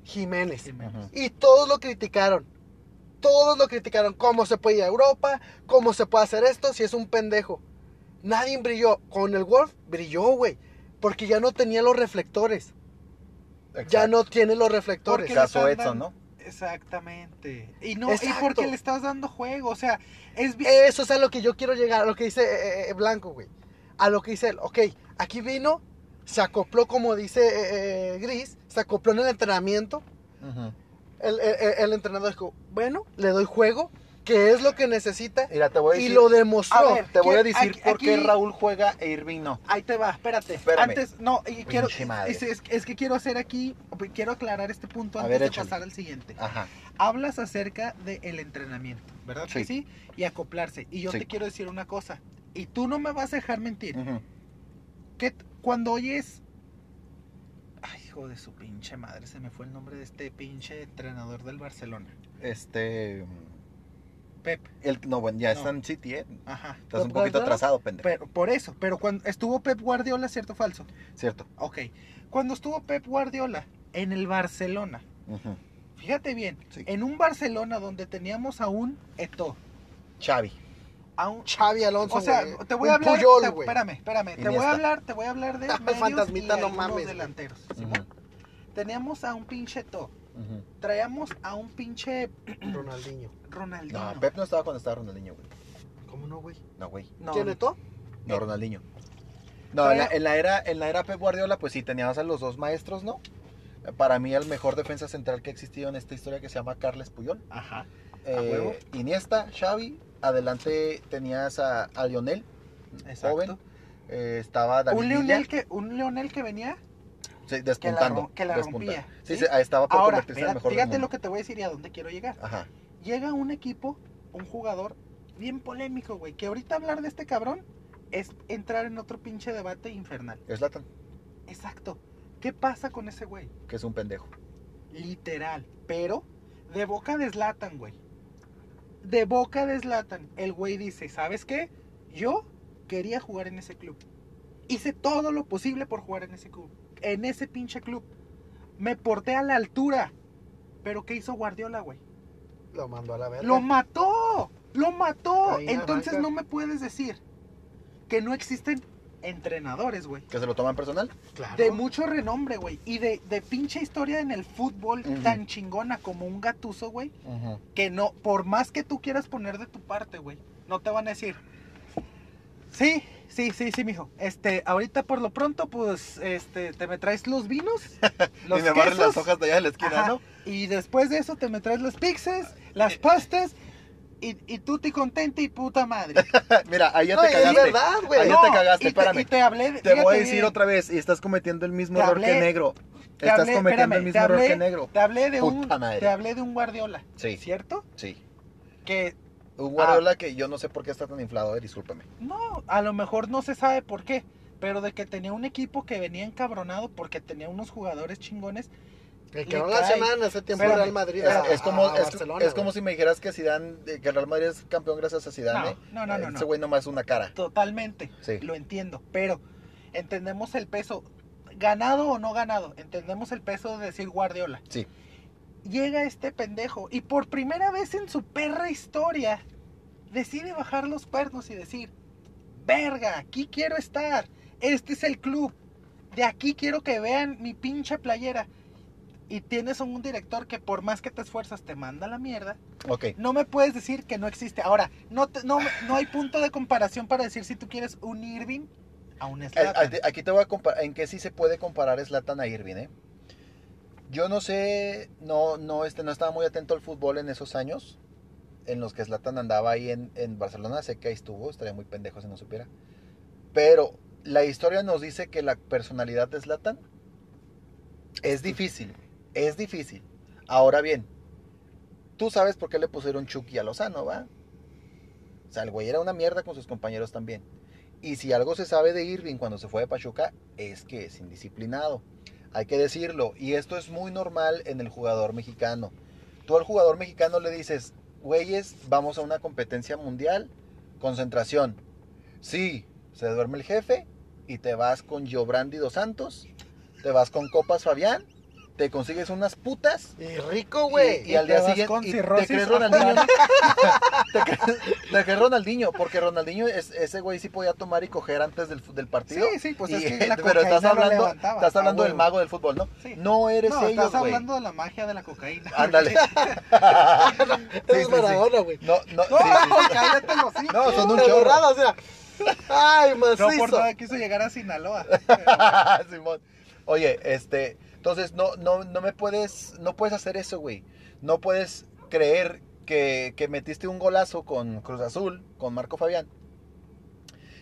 [SPEAKER 3] Jiménez. Y todos lo criticaron. Todos lo criticaron. ¿Cómo se puede ir a Europa? ¿Cómo se puede hacer esto si es un pendejo? Nadie brilló. Con el Wolf brilló, güey. Porque ya no tenía los reflectores. Ya no tiene los reflectores.
[SPEAKER 1] Caso Edson, ¿no?
[SPEAKER 2] Exactamente. Y no, y
[SPEAKER 3] Exacto.
[SPEAKER 2] porque le estás dando juego. O sea, es bien.
[SPEAKER 3] Eso es a lo que yo quiero llegar. A lo que dice eh, eh, Blanco, güey. A lo que dice él. Ok, aquí vino, se acopló, como dice eh, eh, Gris, se acopló en el entrenamiento. El- el entrenador dijo, bueno, le doy juego, que es lo que necesita.
[SPEAKER 1] Mira, te voy a
[SPEAKER 3] Y lo demostró.
[SPEAKER 2] A ver,
[SPEAKER 1] te voy a
[SPEAKER 2] ¿qué-
[SPEAKER 1] decir
[SPEAKER 2] aquí-
[SPEAKER 1] por qué
[SPEAKER 2] aquí-
[SPEAKER 1] Raúl juega e Irving no.
[SPEAKER 2] Ahí te va, espérate.
[SPEAKER 1] Espérame.
[SPEAKER 2] Antes, no, y quiero. Es, es- es que quiero hacer aquí, quiero aclarar este punto
[SPEAKER 1] A
[SPEAKER 2] antes
[SPEAKER 1] ver,
[SPEAKER 2] de
[SPEAKER 1] échale.
[SPEAKER 2] pasar al siguiente.
[SPEAKER 1] Ajá.
[SPEAKER 2] Hablas acerca del entrenamiento, ¿verdad que
[SPEAKER 1] Sí.
[SPEAKER 2] sí? Y acoplarse. Y yo
[SPEAKER 1] Sí.
[SPEAKER 2] te quiero decir una cosa. Y tú no me vas a dejar mentir. Que cuando oyes. Ay, hijo de su pinche madre, se me fue el nombre de este pinche entrenador del Barcelona.
[SPEAKER 1] Este.
[SPEAKER 2] Pep.
[SPEAKER 1] El, no, bueno, ya
[SPEAKER 2] No.
[SPEAKER 1] está en City, ¿eh?
[SPEAKER 2] Ajá.
[SPEAKER 1] Estás un
[SPEAKER 3] ¿Pep
[SPEAKER 1] poquito atrasado, pendejo.
[SPEAKER 2] Pero, por eso, pero cuando estuvo Pep Guardiola, ¿cierto o falso?
[SPEAKER 1] Cierto.
[SPEAKER 2] Ok. Cuando estuvo Pep Guardiola en el Barcelona, fíjate bien,
[SPEAKER 1] Sí.
[SPEAKER 2] en un Barcelona donde teníamos a un Eto,
[SPEAKER 1] Xavi.
[SPEAKER 2] a un,
[SPEAKER 3] Xavi Alonso,
[SPEAKER 2] o sea,
[SPEAKER 3] güey.
[SPEAKER 2] te voy a
[SPEAKER 3] Un
[SPEAKER 2] hablar,
[SPEAKER 3] Puyol,
[SPEAKER 2] te-
[SPEAKER 3] güey.
[SPEAKER 2] espérame, espérame, te voy a hablar, te voy a hablar de medios
[SPEAKER 3] fantasmita,
[SPEAKER 2] y
[SPEAKER 3] no mames,
[SPEAKER 2] delanteros. Teníamos a un pinche Eto, Traíamos a un pinche
[SPEAKER 3] Ronaldinho.
[SPEAKER 2] Ronaldinho.
[SPEAKER 1] No, Pep no estaba cuando estaba Ronaldinho, güey.
[SPEAKER 3] ¿Cómo no, güey?
[SPEAKER 1] No, güey.
[SPEAKER 2] No,
[SPEAKER 3] ¿Quién es todo?
[SPEAKER 1] No,
[SPEAKER 2] Eh,
[SPEAKER 1] Ronaldinho. No, en la,
[SPEAKER 2] pero-
[SPEAKER 1] en la era, en la era Pep Guardiola, pues sí, teníamos a los dos maestros, ¿no? Para mí, el mejor defensa central que ha existido en esta historia que se llama Carles Puyol.
[SPEAKER 2] Ajá.
[SPEAKER 1] Eh. Iniesta, Xavi. Adelante tenías a, a Lionel,
[SPEAKER 2] Exacto.
[SPEAKER 1] joven. Eh, estaba David
[SPEAKER 2] un
[SPEAKER 1] Villa,
[SPEAKER 2] Leonel que un Leonel que venía
[SPEAKER 1] sí, despuntando.
[SPEAKER 2] que la
[SPEAKER 1] despuntando.
[SPEAKER 2] rompía,
[SPEAKER 1] Sí,
[SPEAKER 2] ¿sí?
[SPEAKER 1] estaba por
[SPEAKER 2] Ahora,
[SPEAKER 1] convertirse en el
[SPEAKER 2] espérate,
[SPEAKER 1] mejor del
[SPEAKER 2] fíjate
[SPEAKER 1] mundo.
[SPEAKER 2] lo que te voy a decir y a dónde quiero llegar.
[SPEAKER 1] Ajá.
[SPEAKER 2] Llega un equipo, un jugador bien polémico, güey, que ahorita hablar de este cabrón es entrar en otro pinche debate infernal.
[SPEAKER 1] Zlatan,
[SPEAKER 2] Exacto. ¿Qué pasa con ese güey?
[SPEAKER 1] que es un pendejo.
[SPEAKER 2] Literal. Pero de boca de Zlatan, güey. De boca de Zlatan, el güey dice, ¿sabes qué? Yo quería jugar en ese club. Hice todo lo posible por jugar en ese club. En ese pinche club. Me porté a la altura. Pero ¿qué hizo Guardiola, güey?
[SPEAKER 3] Lo mandó a la verga.
[SPEAKER 2] Lo mató. Lo mató.
[SPEAKER 3] Ahí
[SPEAKER 2] Entonces
[SPEAKER 3] arranca.
[SPEAKER 2] no me puedes decir que no existen entrenadores, güey.
[SPEAKER 1] Que se lo toman personal.
[SPEAKER 3] Claro.
[SPEAKER 2] De mucho renombre, güey. Y de, de pinche historia en el fútbol tan chingona como un gatuso, güey. Que no, por más que tú quieras poner de tu parte, güey, no te van a decir. Sí, sí, sí, sí, mijo. Este, ahorita por lo pronto, pues, este, te me traes los vinos, los
[SPEAKER 1] y me barren las
[SPEAKER 2] quesos,
[SPEAKER 1] hojas de allá de la esquina,
[SPEAKER 2] ajá,
[SPEAKER 1] ¿no?
[SPEAKER 2] Y después de eso te me traes los pizzas,
[SPEAKER 1] Eh.
[SPEAKER 2] las pastas, y, y tú te contenta y puta madre.
[SPEAKER 1] Mira, ahí ya
[SPEAKER 3] No,
[SPEAKER 1] te
[SPEAKER 3] es
[SPEAKER 1] cagaste.
[SPEAKER 3] verdad, güey.
[SPEAKER 1] Ahí ya te cagaste,
[SPEAKER 2] y te,
[SPEAKER 1] espérame.
[SPEAKER 2] y te hablé,
[SPEAKER 1] voy a decir
[SPEAKER 2] bien,
[SPEAKER 1] otra vez, y estás cometiendo el mismo
[SPEAKER 2] Te
[SPEAKER 1] error
[SPEAKER 2] hablé-
[SPEAKER 1] que negro.
[SPEAKER 2] te
[SPEAKER 1] Estás
[SPEAKER 2] hablé-
[SPEAKER 1] cometiendo
[SPEAKER 2] espérame,
[SPEAKER 1] el mismo
[SPEAKER 2] te
[SPEAKER 1] error
[SPEAKER 2] hablé-
[SPEAKER 1] que negro.
[SPEAKER 2] Te hablé de un,
[SPEAKER 1] Puta madre.
[SPEAKER 2] te hablé de un Guardiola,
[SPEAKER 1] Sí.
[SPEAKER 2] ¿cierto?
[SPEAKER 1] Sí.
[SPEAKER 2] Que
[SPEAKER 1] Un
[SPEAKER 2] Ah.
[SPEAKER 1] Guardiola que yo no sé por qué está tan inflado, eh, discúlpame.
[SPEAKER 2] No, a lo mejor no se sabe por qué, pero de que tenía un equipo que venía encabronado porque tenía unos jugadores chingones.
[SPEAKER 3] El que no hace nada en ese tiempo
[SPEAKER 2] Espérame,
[SPEAKER 3] Real Madrid.
[SPEAKER 1] Es,
[SPEAKER 3] a-
[SPEAKER 1] es como,
[SPEAKER 3] a
[SPEAKER 1] es, como si me dijeras que Zidane, que el Real Madrid es campeón gracias a Zidane. eh.
[SPEAKER 2] No, no, no, no,
[SPEAKER 1] Ese
[SPEAKER 2] no.
[SPEAKER 1] güey nomás es una cara.
[SPEAKER 2] Totalmente,
[SPEAKER 1] Sí.
[SPEAKER 2] lo entiendo, pero entendemos el peso, ganado o no ganado, entendemos el peso de decir Guardiola.
[SPEAKER 1] Sí.
[SPEAKER 2] Llega este pendejo y por primera vez en su perra historia decide bajar los cuernos y decir, verga, aquí quiero estar, este es el club, de aquí quiero que vean mi pinche playera. Y tienes a un director que por más que te esfuerzas te manda a la mierda.
[SPEAKER 1] Ok.
[SPEAKER 2] No me puedes decir que no existe. Ahora, no, te- no, no hay punto de comparación para decir si tú quieres un Irving a un Zlatan.
[SPEAKER 1] eh, Aquí te voy a comparar, en qué sí se puede comparar Zlatan a Irving, ¿eh? Yo no sé, no, no, este, no estaba muy atento al fútbol en esos años, en los que Zlatan andaba ahí en, en Barcelona, sé que ahí estuvo, estaría muy pendejo si no supiera. Pero la historia nos dice que la personalidad de Zlatan es difícil, es difícil. Ahora bien, tú sabes por qué le pusieron Chucky a Lozano, ¿va? O sea, el güey era una mierda con sus compañeros también. Y si algo se sabe de Irving cuando se fue de Pachuca, es que es indisciplinado. Hay que decirlo. Y esto es muy normal en el jugador mexicano. Tú al jugador mexicano le dices, güeyes, vamos a una competencia mundial, concentración. Sí, se duerme el jefe y te vas con Giobrandi dos Santos, te vas con Copas Fabián, te consigues unas putas
[SPEAKER 3] Y rico, güey.
[SPEAKER 1] y, y al día siguiente y te crees Ronaldinho. te, crees, te crees Ronaldinho, porque Ronaldinho, es, ese güey sí podía tomar y coger antes del, del partido.
[SPEAKER 2] Sí, sí, pues
[SPEAKER 1] Y-
[SPEAKER 2] es que la
[SPEAKER 1] pero estás hablando, estás hablando del
[SPEAKER 2] huevo.
[SPEAKER 1] mago del fútbol, ¿no?
[SPEAKER 2] Sí.
[SPEAKER 1] No eres
[SPEAKER 2] no,
[SPEAKER 1] ellos,
[SPEAKER 2] estás
[SPEAKER 1] güey.
[SPEAKER 2] hablando de la magia de la cocaína.
[SPEAKER 1] Ándale.
[SPEAKER 3] Es. Maradona, güey.
[SPEAKER 1] No, no,
[SPEAKER 2] No, cállate los.
[SPEAKER 1] No, son un chorro.
[SPEAKER 3] o sea. Ay,
[SPEAKER 2] No por
[SPEAKER 3] macizo.
[SPEAKER 2] nada quiso llegar a Sinaloa.
[SPEAKER 1] Simón. Oye, este, entonces no, no, no me puedes, no puedes hacer eso, güey. No puedes creer que, que metiste un golazo con Cruz Azul, con Marco Fabián,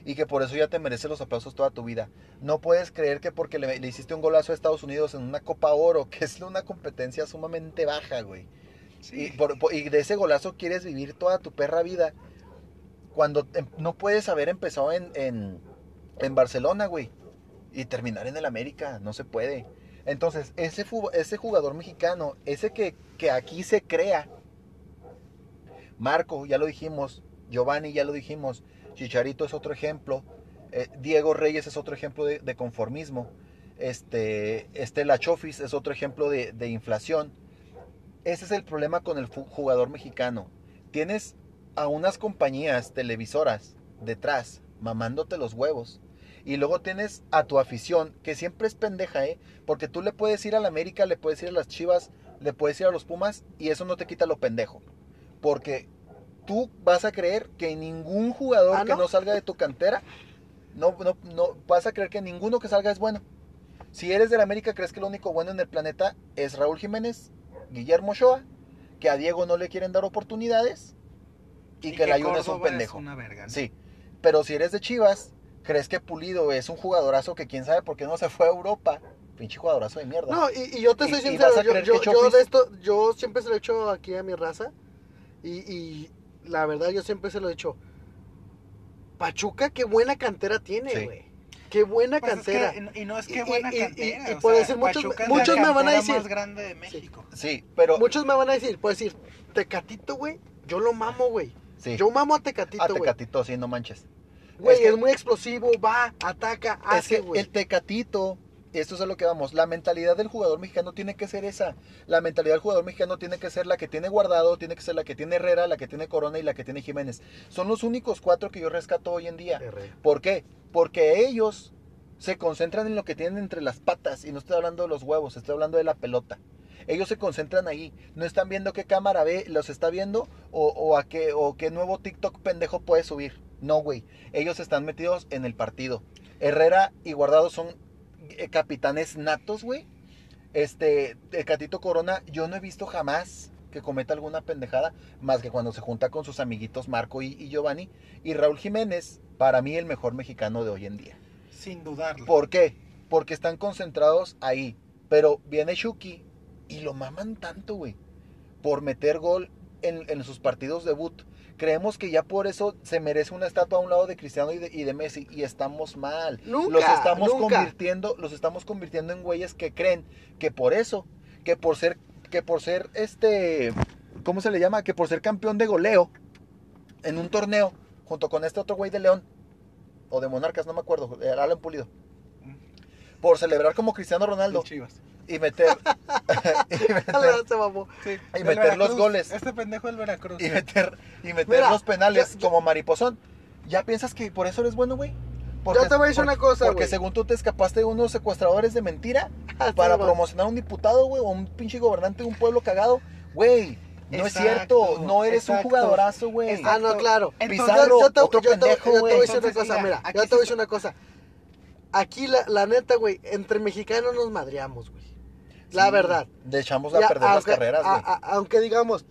[SPEAKER 1] y que por eso ya te mereces los aplausos toda tu vida. No puedes creer que porque le, le hiciste un golazo a Estados Unidos en una Copa Oro, que es una competencia sumamente baja, güey.
[SPEAKER 2] Sí.
[SPEAKER 1] Y, por- por- y de ese golazo quieres vivir toda tu perra vida. Cuando em- no puedes haber empezado en, en, en Barcelona, güey. Y terminar en el América. No se puede. Entonces, ese, ese jugador mexicano, ese que, que aquí se crea. Marco, ya lo dijimos. Giovanni, ya lo dijimos. Chicharito es otro ejemplo. eh, Diego Reyes es otro ejemplo de, conformismo. Este, Estela Chofis es otro ejemplo de, de inflación. Ese es el problema con el jugador mexicano. Tienes a unas compañías televisoras detrás mamándote los huevos. Y luego tienes a tu afición, que siempre es pendeja, ¿eh? Porque tú le puedes ir a la América, le puedes ir a las Chivas, le puedes ir a los Pumas, y eso no te quita lo pendejo. Porque tú vas a creer que ningún jugador
[SPEAKER 3] ¿Ah,
[SPEAKER 1] que
[SPEAKER 3] no?
[SPEAKER 1] no salga de tu cantera, no, no, no, vas a creer que ninguno que salga es bueno. Si eres del América, crees que lo único bueno en el planeta es Raúl Jiménez, Guillermo Ochoa, que a Diego no le quieren dar oportunidades y, que, el Ayun es un pendejo.
[SPEAKER 2] una verga, ¿no?
[SPEAKER 1] Sí, pero si eres de Chivas, crees que Pulido es un jugadorazo que quién sabe por qué no se fue a Europa. Pinche jugadorazo de mierda.
[SPEAKER 3] No, y, y yo te soy sincero,
[SPEAKER 1] a
[SPEAKER 3] yo, yo, de esto, yo siempre se lo he hecho aquí a mi raza. Y, y la verdad, yo siempre se lo he dicho. Pachuca, qué buena cantera tiene,
[SPEAKER 1] Sí.
[SPEAKER 3] güey. Qué buena
[SPEAKER 2] Pues es
[SPEAKER 3] cantera.
[SPEAKER 2] que- y no es que buena
[SPEAKER 3] y- y-
[SPEAKER 2] cantera.
[SPEAKER 3] y
[SPEAKER 2] sea,
[SPEAKER 3] decir, muchos-
[SPEAKER 2] Pachuca es
[SPEAKER 3] muchos
[SPEAKER 2] la
[SPEAKER 3] me van a decir-
[SPEAKER 2] más grande de México.
[SPEAKER 1] Sí, pero
[SPEAKER 3] Muchos me van a decir, puedes decir, Tecatito, güey. Yo lo mamo, güey.
[SPEAKER 1] sí.
[SPEAKER 3] Yo mamo a Tecatito, güey.
[SPEAKER 1] Tecatito, sí, no manches.
[SPEAKER 3] Güey,
[SPEAKER 1] Es que-
[SPEAKER 3] es muy explosivo, va, ataca,
[SPEAKER 1] es
[SPEAKER 3] hace,
[SPEAKER 1] que
[SPEAKER 3] güey.
[SPEAKER 1] el Tecatito, esto es a lo que vamos, la mentalidad del jugador mexicano tiene que ser esa. La mentalidad del jugador mexicano tiene que ser la que tiene Guardado, tiene que ser la que tiene Herrera, la que tiene Corona y la que tiene Jiménez. Son los únicos cuatro que yo rescato hoy en día.
[SPEAKER 3] Herrera.
[SPEAKER 1] ¿Por qué? Porque ellos se concentran en lo que tienen entre las patas y no estoy hablando de los huevos, estoy hablando de la pelota. Ellos se concentran ahí, no están viendo qué cámara ve, los está viendo o, o a qué, o qué nuevo TikTok pendejo puede subir. No, güey. Ellos están metidos en el partido. Herrera y Guardado son eh, capitanes natos, güey. Este, el Catito Corona, yo no he visto jamás que cometa alguna pendejada, más que cuando se junta con sus amiguitos Marco y, y Giovanni. Y Raúl Jiménez, para mí el mejor mexicano de hoy en día.
[SPEAKER 2] Sin dudarlo.
[SPEAKER 1] ¿Por qué? Porque están concentrados ahí. Pero viene Shuki y lo maman tanto, güey. Por meter gol en, en sus partidos debut. Creemos que ya por eso se merece una estatua a un lado de Cristiano y de, y de Messi. Y estamos mal.
[SPEAKER 3] Nunca,
[SPEAKER 1] los estamos
[SPEAKER 3] nunca.
[SPEAKER 1] convirtiendo, los estamos convirtiendo en güeyes que creen que por eso, que por ser, que por ser este, ¿cómo se le llama? Que por ser campeón de goleo en un torneo, junto con este otro güey de León, o de Monarcas, no me acuerdo, Alan Pulido. Por celebrar como Cristiano Ronaldo
[SPEAKER 2] Chivas.
[SPEAKER 1] Y meter, y meter.
[SPEAKER 2] Sí,
[SPEAKER 1] Y los goles.
[SPEAKER 2] Este pendejo del Veracruz.
[SPEAKER 1] y meter, y meter
[SPEAKER 3] Mira,
[SPEAKER 1] los penales
[SPEAKER 3] yo- yo-
[SPEAKER 1] como mariposón. ¿Ya piensas que por eso eres bueno, güey?
[SPEAKER 3] Yo te voy a decir una cosa,
[SPEAKER 1] Porque según tú te escapaste de unos secuestradores de mentira
[SPEAKER 3] Ah,
[SPEAKER 1] para promocionar a un diputado, güey, o un pinche gobernante de un pueblo cagado. Güey, no es cierto. No eres un jugadorazo, güey.
[SPEAKER 3] Ah, no, claro.
[SPEAKER 2] Entonces,
[SPEAKER 1] Pizarro,
[SPEAKER 3] yo, te,
[SPEAKER 1] otro
[SPEAKER 3] yo te-
[SPEAKER 1] pendejo,
[SPEAKER 3] yo te voy a
[SPEAKER 1] güey.
[SPEAKER 3] decir una cosa,
[SPEAKER 2] mira,
[SPEAKER 3] yo te voy a decir una cosa. aquí la, la neta, güey, entre mexicanos nos madreamos, güey. La verdad.
[SPEAKER 1] Le echamos a
[SPEAKER 3] Ya,
[SPEAKER 1] perder las carreras, güey.
[SPEAKER 3] aunque digamos,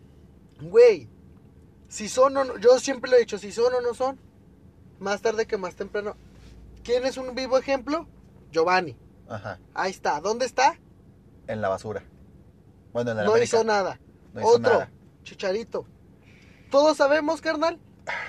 [SPEAKER 3] güey, si son o no, yo siempre lo he dicho, si son o no son, más tarde que más temprano. ¿Quién es un vivo ejemplo? Giovanni.
[SPEAKER 1] Ajá.
[SPEAKER 3] Ahí está. ¿Dónde está?
[SPEAKER 1] En la basura. Bueno, en la
[SPEAKER 3] No
[SPEAKER 1] América.
[SPEAKER 3] hizo nada.
[SPEAKER 1] No hizo
[SPEAKER 3] Otro,
[SPEAKER 1] nada.
[SPEAKER 3] Chicharito. Todos sabemos, carnal,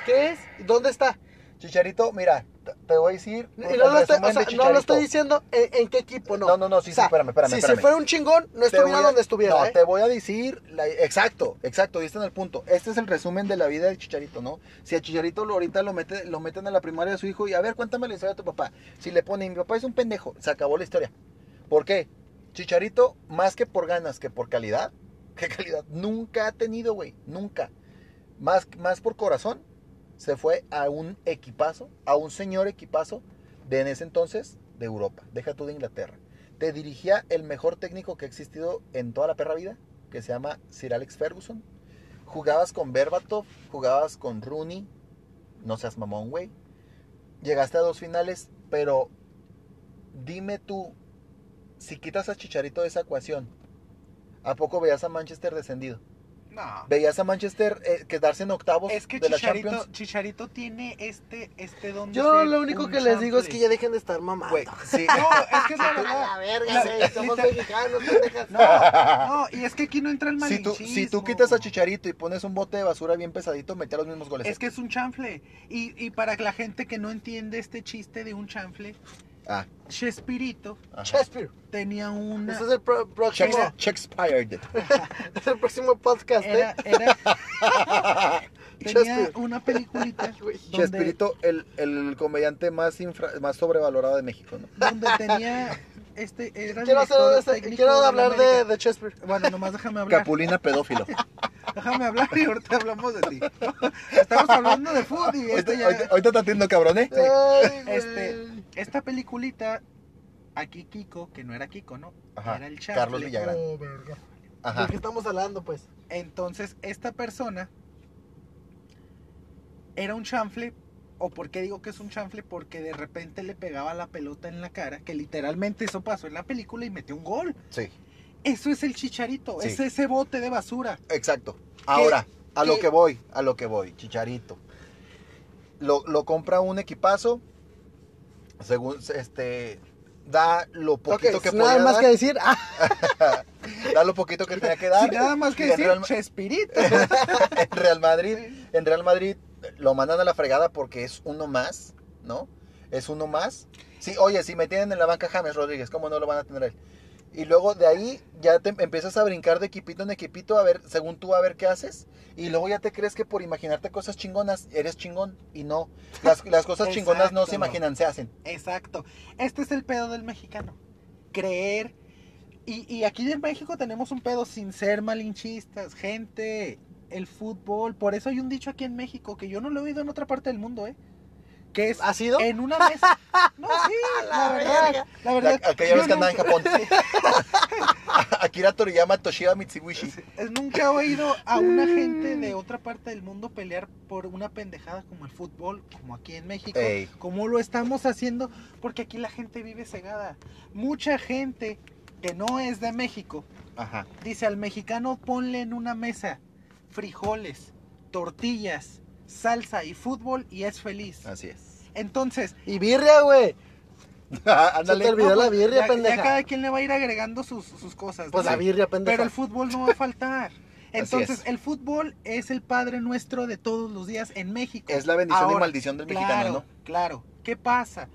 [SPEAKER 3] qué es, y dónde está.
[SPEAKER 1] Chicharito, mira, te- voy a decir.
[SPEAKER 3] No lo, estoy,
[SPEAKER 1] resumen
[SPEAKER 3] o sea,
[SPEAKER 1] de
[SPEAKER 3] no lo estoy
[SPEAKER 1] Chicharito.
[SPEAKER 3] diciendo en, en qué equipo, no.
[SPEAKER 1] No, no, no, sí,
[SPEAKER 3] O sea,
[SPEAKER 1] sí, espérame, espérame,
[SPEAKER 3] si se fuera un chingón, no estuviera
[SPEAKER 1] a-
[SPEAKER 3] donde estuviera,
[SPEAKER 1] No,
[SPEAKER 3] ¿eh?
[SPEAKER 1] te voy a decir, la- exacto, exacto, diste en el punto. Este es el resumen de la vida de Chicharito, ¿no? Si a Chicharito lo, ahorita lo, mete, lo meten a la primaria de su hijo y a ver, cuéntame la historia de tu papá. Si le ponen, mi papá es un pendejo, se acabó la historia. ¿Por qué? Chicharito, más que por ganas que por calidad, ¿qué calidad? Nunca ha tenido, güey, nunca. Más, más por corazón, se fue a un equipazo, a un señor equipazo de en ese entonces de Europa. Deja tú de Inglaterra. Te dirigía el mejor técnico que ha existido en toda la perra vida, que se llama Sir Alex Ferguson. Jugabas con Berbatov, jugabas con Rooney, no seas mamón, güey. Llegaste a dos finales, pero dime tú, si quitas a Chicharito de esa ecuación, ¿a poco veías a Manchester descendido?
[SPEAKER 2] No.
[SPEAKER 1] ¿Veías a Manchester eh, quedarse en octavos
[SPEAKER 2] Es que
[SPEAKER 1] de la
[SPEAKER 2] Chicharito,
[SPEAKER 1] Champions?
[SPEAKER 2] Chicharito tiene este, este don de
[SPEAKER 3] Yo
[SPEAKER 2] ser
[SPEAKER 3] lo único
[SPEAKER 2] un
[SPEAKER 3] que les digo es que ya dejen de estar mamando.
[SPEAKER 1] Güey, sí.
[SPEAKER 2] No, es que es la
[SPEAKER 3] A
[SPEAKER 2] verdad.
[SPEAKER 3] la verga,
[SPEAKER 2] La-
[SPEAKER 3] güey, somos
[SPEAKER 2] literal-
[SPEAKER 3] mexicanos, pendejas.
[SPEAKER 2] No, no, y es que aquí no entra el
[SPEAKER 1] Si tú,
[SPEAKER 2] malinchismo.
[SPEAKER 1] si tú quitas a Chicharito y pones un bote de basura bien pesadito, mete los mismos goles.
[SPEAKER 2] Es que es un chanfle. Y, y para la gente que no entiende este chiste de un chanfle,
[SPEAKER 1] Ah,
[SPEAKER 2] Chespirito.
[SPEAKER 3] Shakespeare.
[SPEAKER 2] tenía una...
[SPEAKER 3] Este es el pro- próximo,
[SPEAKER 1] Chex- Chexpired.
[SPEAKER 3] es el próximo podcast,
[SPEAKER 2] Era,
[SPEAKER 3] ¿eh?
[SPEAKER 2] era, tenía
[SPEAKER 3] Chespirito.
[SPEAKER 2] una peliculita donde,
[SPEAKER 1] Chespirito, el, el comediante más, infra- más sobrevalorado de México, ¿no?
[SPEAKER 2] donde tenía este era
[SPEAKER 3] Quiero, hacer hablar de, de Shakespeare.
[SPEAKER 2] Bueno, nomás déjame hablar.
[SPEAKER 1] Capulina pedófilo.
[SPEAKER 2] Déjame hablar y ahorita hablamos de ti. Estamos hablando de fútbol y
[SPEAKER 1] Ahorita,
[SPEAKER 2] este ya...
[SPEAKER 1] ahorita- ahorita te atiendo, cabrón, ¿eh?
[SPEAKER 3] Ay.
[SPEAKER 2] Este, esta peliculita, aquí Kiko, que no era Kiko, ¿no?
[SPEAKER 1] Ajá,
[SPEAKER 2] Era el chanfle.
[SPEAKER 1] Carlos Villagrán.
[SPEAKER 3] Oh, verga. ¿De qué estamos hablando, pues?
[SPEAKER 2] Entonces, esta persona era un chanfle. ¿O por qué digo que es un chanfle? Porque de repente le pegaba la pelota en la cara, que literalmente eso pasó en la película y metió un gol.
[SPEAKER 1] Sí,
[SPEAKER 2] Eso es el chicharito,
[SPEAKER 1] Sí.
[SPEAKER 2] es ese bote de basura.
[SPEAKER 1] exacto. Ahora, a lo que voy, a lo que voy, Chicharito. Lo, lo compra un equipazo, según, este, da lo poquito
[SPEAKER 3] Ok,
[SPEAKER 1] que
[SPEAKER 3] nada
[SPEAKER 1] podía
[SPEAKER 3] más
[SPEAKER 1] dar,
[SPEAKER 3] que decir. Ah,
[SPEAKER 1] da lo poquito que tenía que dar.
[SPEAKER 2] Sin nada más que
[SPEAKER 1] en
[SPEAKER 2] decir,
[SPEAKER 1] Real-
[SPEAKER 2] Chespirito.
[SPEAKER 1] en Real Madrid, en Real Madrid lo mandan a la fregada porque es uno más, ¿no? Es uno más. Sí, oye, si me tienen en la banca James Rodríguez, ¿cómo no lo van a tener él? Y luego de ahí ya te empiezas a brincar de equipito en equipito a ver, según tú, a ver qué haces. Y luego ya te crees que por imaginarte cosas chingonas, eres chingón. Y no, las, las cosas chingonas no se imaginan, se hacen.
[SPEAKER 2] Exacto. Este es el pedo del mexicano. Creer. Y, y aquí en México tenemos un pedo sin ser malinchistas. Gente, el fútbol. Por eso hay un dicho aquí en México que yo no lo he oído en otra parte del mundo, ¿eh? Que es
[SPEAKER 3] ¿Ha sido?
[SPEAKER 2] en una mesa. No, sí, la,
[SPEAKER 3] La
[SPEAKER 2] verdad. La
[SPEAKER 1] La-
[SPEAKER 2] verdad.
[SPEAKER 1] aquella
[SPEAKER 2] yo
[SPEAKER 1] vez que andaba en Japón. Akira Toriyama Toshiba Mitsubishi.
[SPEAKER 2] es- Nunca he oído a una gente de otra parte del mundo pelear por una pendejada como el fútbol, como aquí en México,
[SPEAKER 1] Ey.
[SPEAKER 2] como lo estamos haciendo, porque aquí la gente vive cegada. Mucha gente que no es de México
[SPEAKER 1] Ajá.
[SPEAKER 2] dice al mexicano ponle en una mesa frijoles, tortillas, salsa y fútbol y es feliz.
[SPEAKER 1] Así es.
[SPEAKER 2] Entonces,
[SPEAKER 3] Y birria, güey.
[SPEAKER 1] Ándale.
[SPEAKER 3] Se te olvidó la birria,
[SPEAKER 2] ya-
[SPEAKER 3] pendeja.
[SPEAKER 2] ya cada quien le va a ir agregando sus, sus cosas.
[SPEAKER 3] Pues
[SPEAKER 2] ¿no?
[SPEAKER 3] la birria, pendeja.
[SPEAKER 2] Pero el fútbol no va a faltar. Entonces,
[SPEAKER 1] es.
[SPEAKER 2] el fútbol es el padre nuestro de todos los días en México.
[SPEAKER 1] Es la bendición y maldición del
[SPEAKER 2] claro,
[SPEAKER 1] mexicano, ¿no?
[SPEAKER 2] Claro. ¿Qué pasa?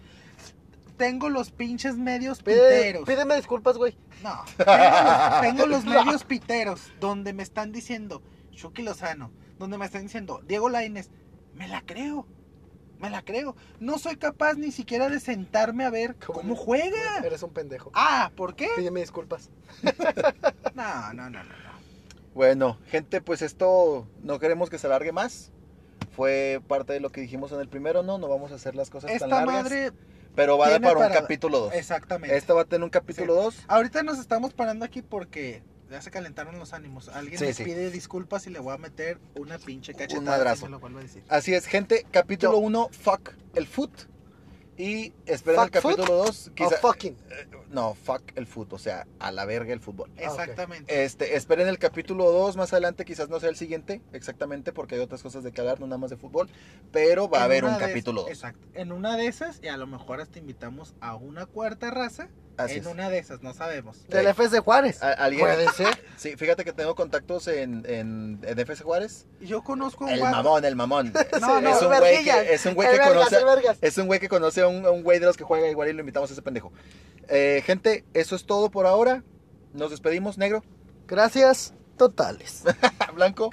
[SPEAKER 2] Tengo los pinches medios
[SPEAKER 3] Pide-
[SPEAKER 2] piteros.
[SPEAKER 3] pídeme disculpas, güey.
[SPEAKER 2] No. Tengo los, tengo los medios piteros donde me están diciendo Chucky Lozano, donde me están diciendo Diego Lainez. Me la creo. Me la creo. No soy capaz ni siquiera de sentarme a ver cómo juega.
[SPEAKER 3] Eres un pendejo.
[SPEAKER 2] Ah, ¿por qué?
[SPEAKER 3] Pídeme disculpas.
[SPEAKER 2] No, no, no, no. no.
[SPEAKER 1] Bueno, gente, pues esto no queremos que se alargue más. Fue parte de lo que dijimos en el primero, ¿no? No vamos a hacer las cosas tan
[SPEAKER 2] Esta
[SPEAKER 1] largas.
[SPEAKER 2] madre,
[SPEAKER 1] pero va a dar para un
[SPEAKER 2] para-
[SPEAKER 1] capítulo 2.
[SPEAKER 2] exactamente.
[SPEAKER 1] Esta va a tener un capítulo 2.
[SPEAKER 2] Ahorita nos estamos parando aquí porque ya se calentaron los ánimos. Alguien
[SPEAKER 1] Sí,
[SPEAKER 2] me
[SPEAKER 1] sí.
[SPEAKER 2] pide disculpas y le voy a meter una pinche cachetada.
[SPEAKER 1] madrazo.
[SPEAKER 2] si me lo vuelvo a decir.
[SPEAKER 1] Así es, gente. Capítulo
[SPEAKER 3] Yo-
[SPEAKER 1] 1, fuck el foot. Y esperen el capítulo 2.
[SPEAKER 3] O fucking.
[SPEAKER 1] No, fuck el fútbol, o sea, a la verga el fútbol.
[SPEAKER 2] Exactamente.
[SPEAKER 1] Este, esperen el capítulo 2 más adelante, quizás no sea el siguiente, exactamente, porque hay otras cosas de que hablar, no nada más de fútbol, pero va a haber un capítulo 2.
[SPEAKER 2] Exacto. En una de esas, y a lo mejor hasta invitamos a una cuarta raza.
[SPEAKER 1] Así
[SPEAKER 2] en
[SPEAKER 1] es.
[SPEAKER 2] una de esas, no sabemos.
[SPEAKER 3] Del FC Juárez.
[SPEAKER 1] A- alguien-
[SPEAKER 3] Puede ser.
[SPEAKER 1] Sí, fíjate que tengo contactos en, en, en FC Juárez.
[SPEAKER 2] Yo conozco a un
[SPEAKER 1] El mamón, el mamón.
[SPEAKER 2] No, no,
[SPEAKER 1] es
[SPEAKER 3] el
[SPEAKER 1] un güey que, es un güey que
[SPEAKER 3] vergas,
[SPEAKER 1] conoce, es un güey que conoce a un, a un güey de los que juega igual y lo invitamos a ese pendejo. Eh, gente, eso es todo por ahora. Nos despedimos, negro,
[SPEAKER 3] Gracias totales.
[SPEAKER 1] blanco.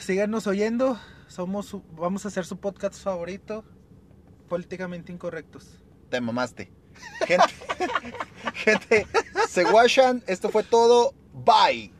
[SPEAKER 2] Síganos oyendo. Somos su- vamos a hacer su podcast favorito. Políticamente incorrectos.
[SPEAKER 1] Te mamaste. Gente, gente, se. Esto fue todo. Bye.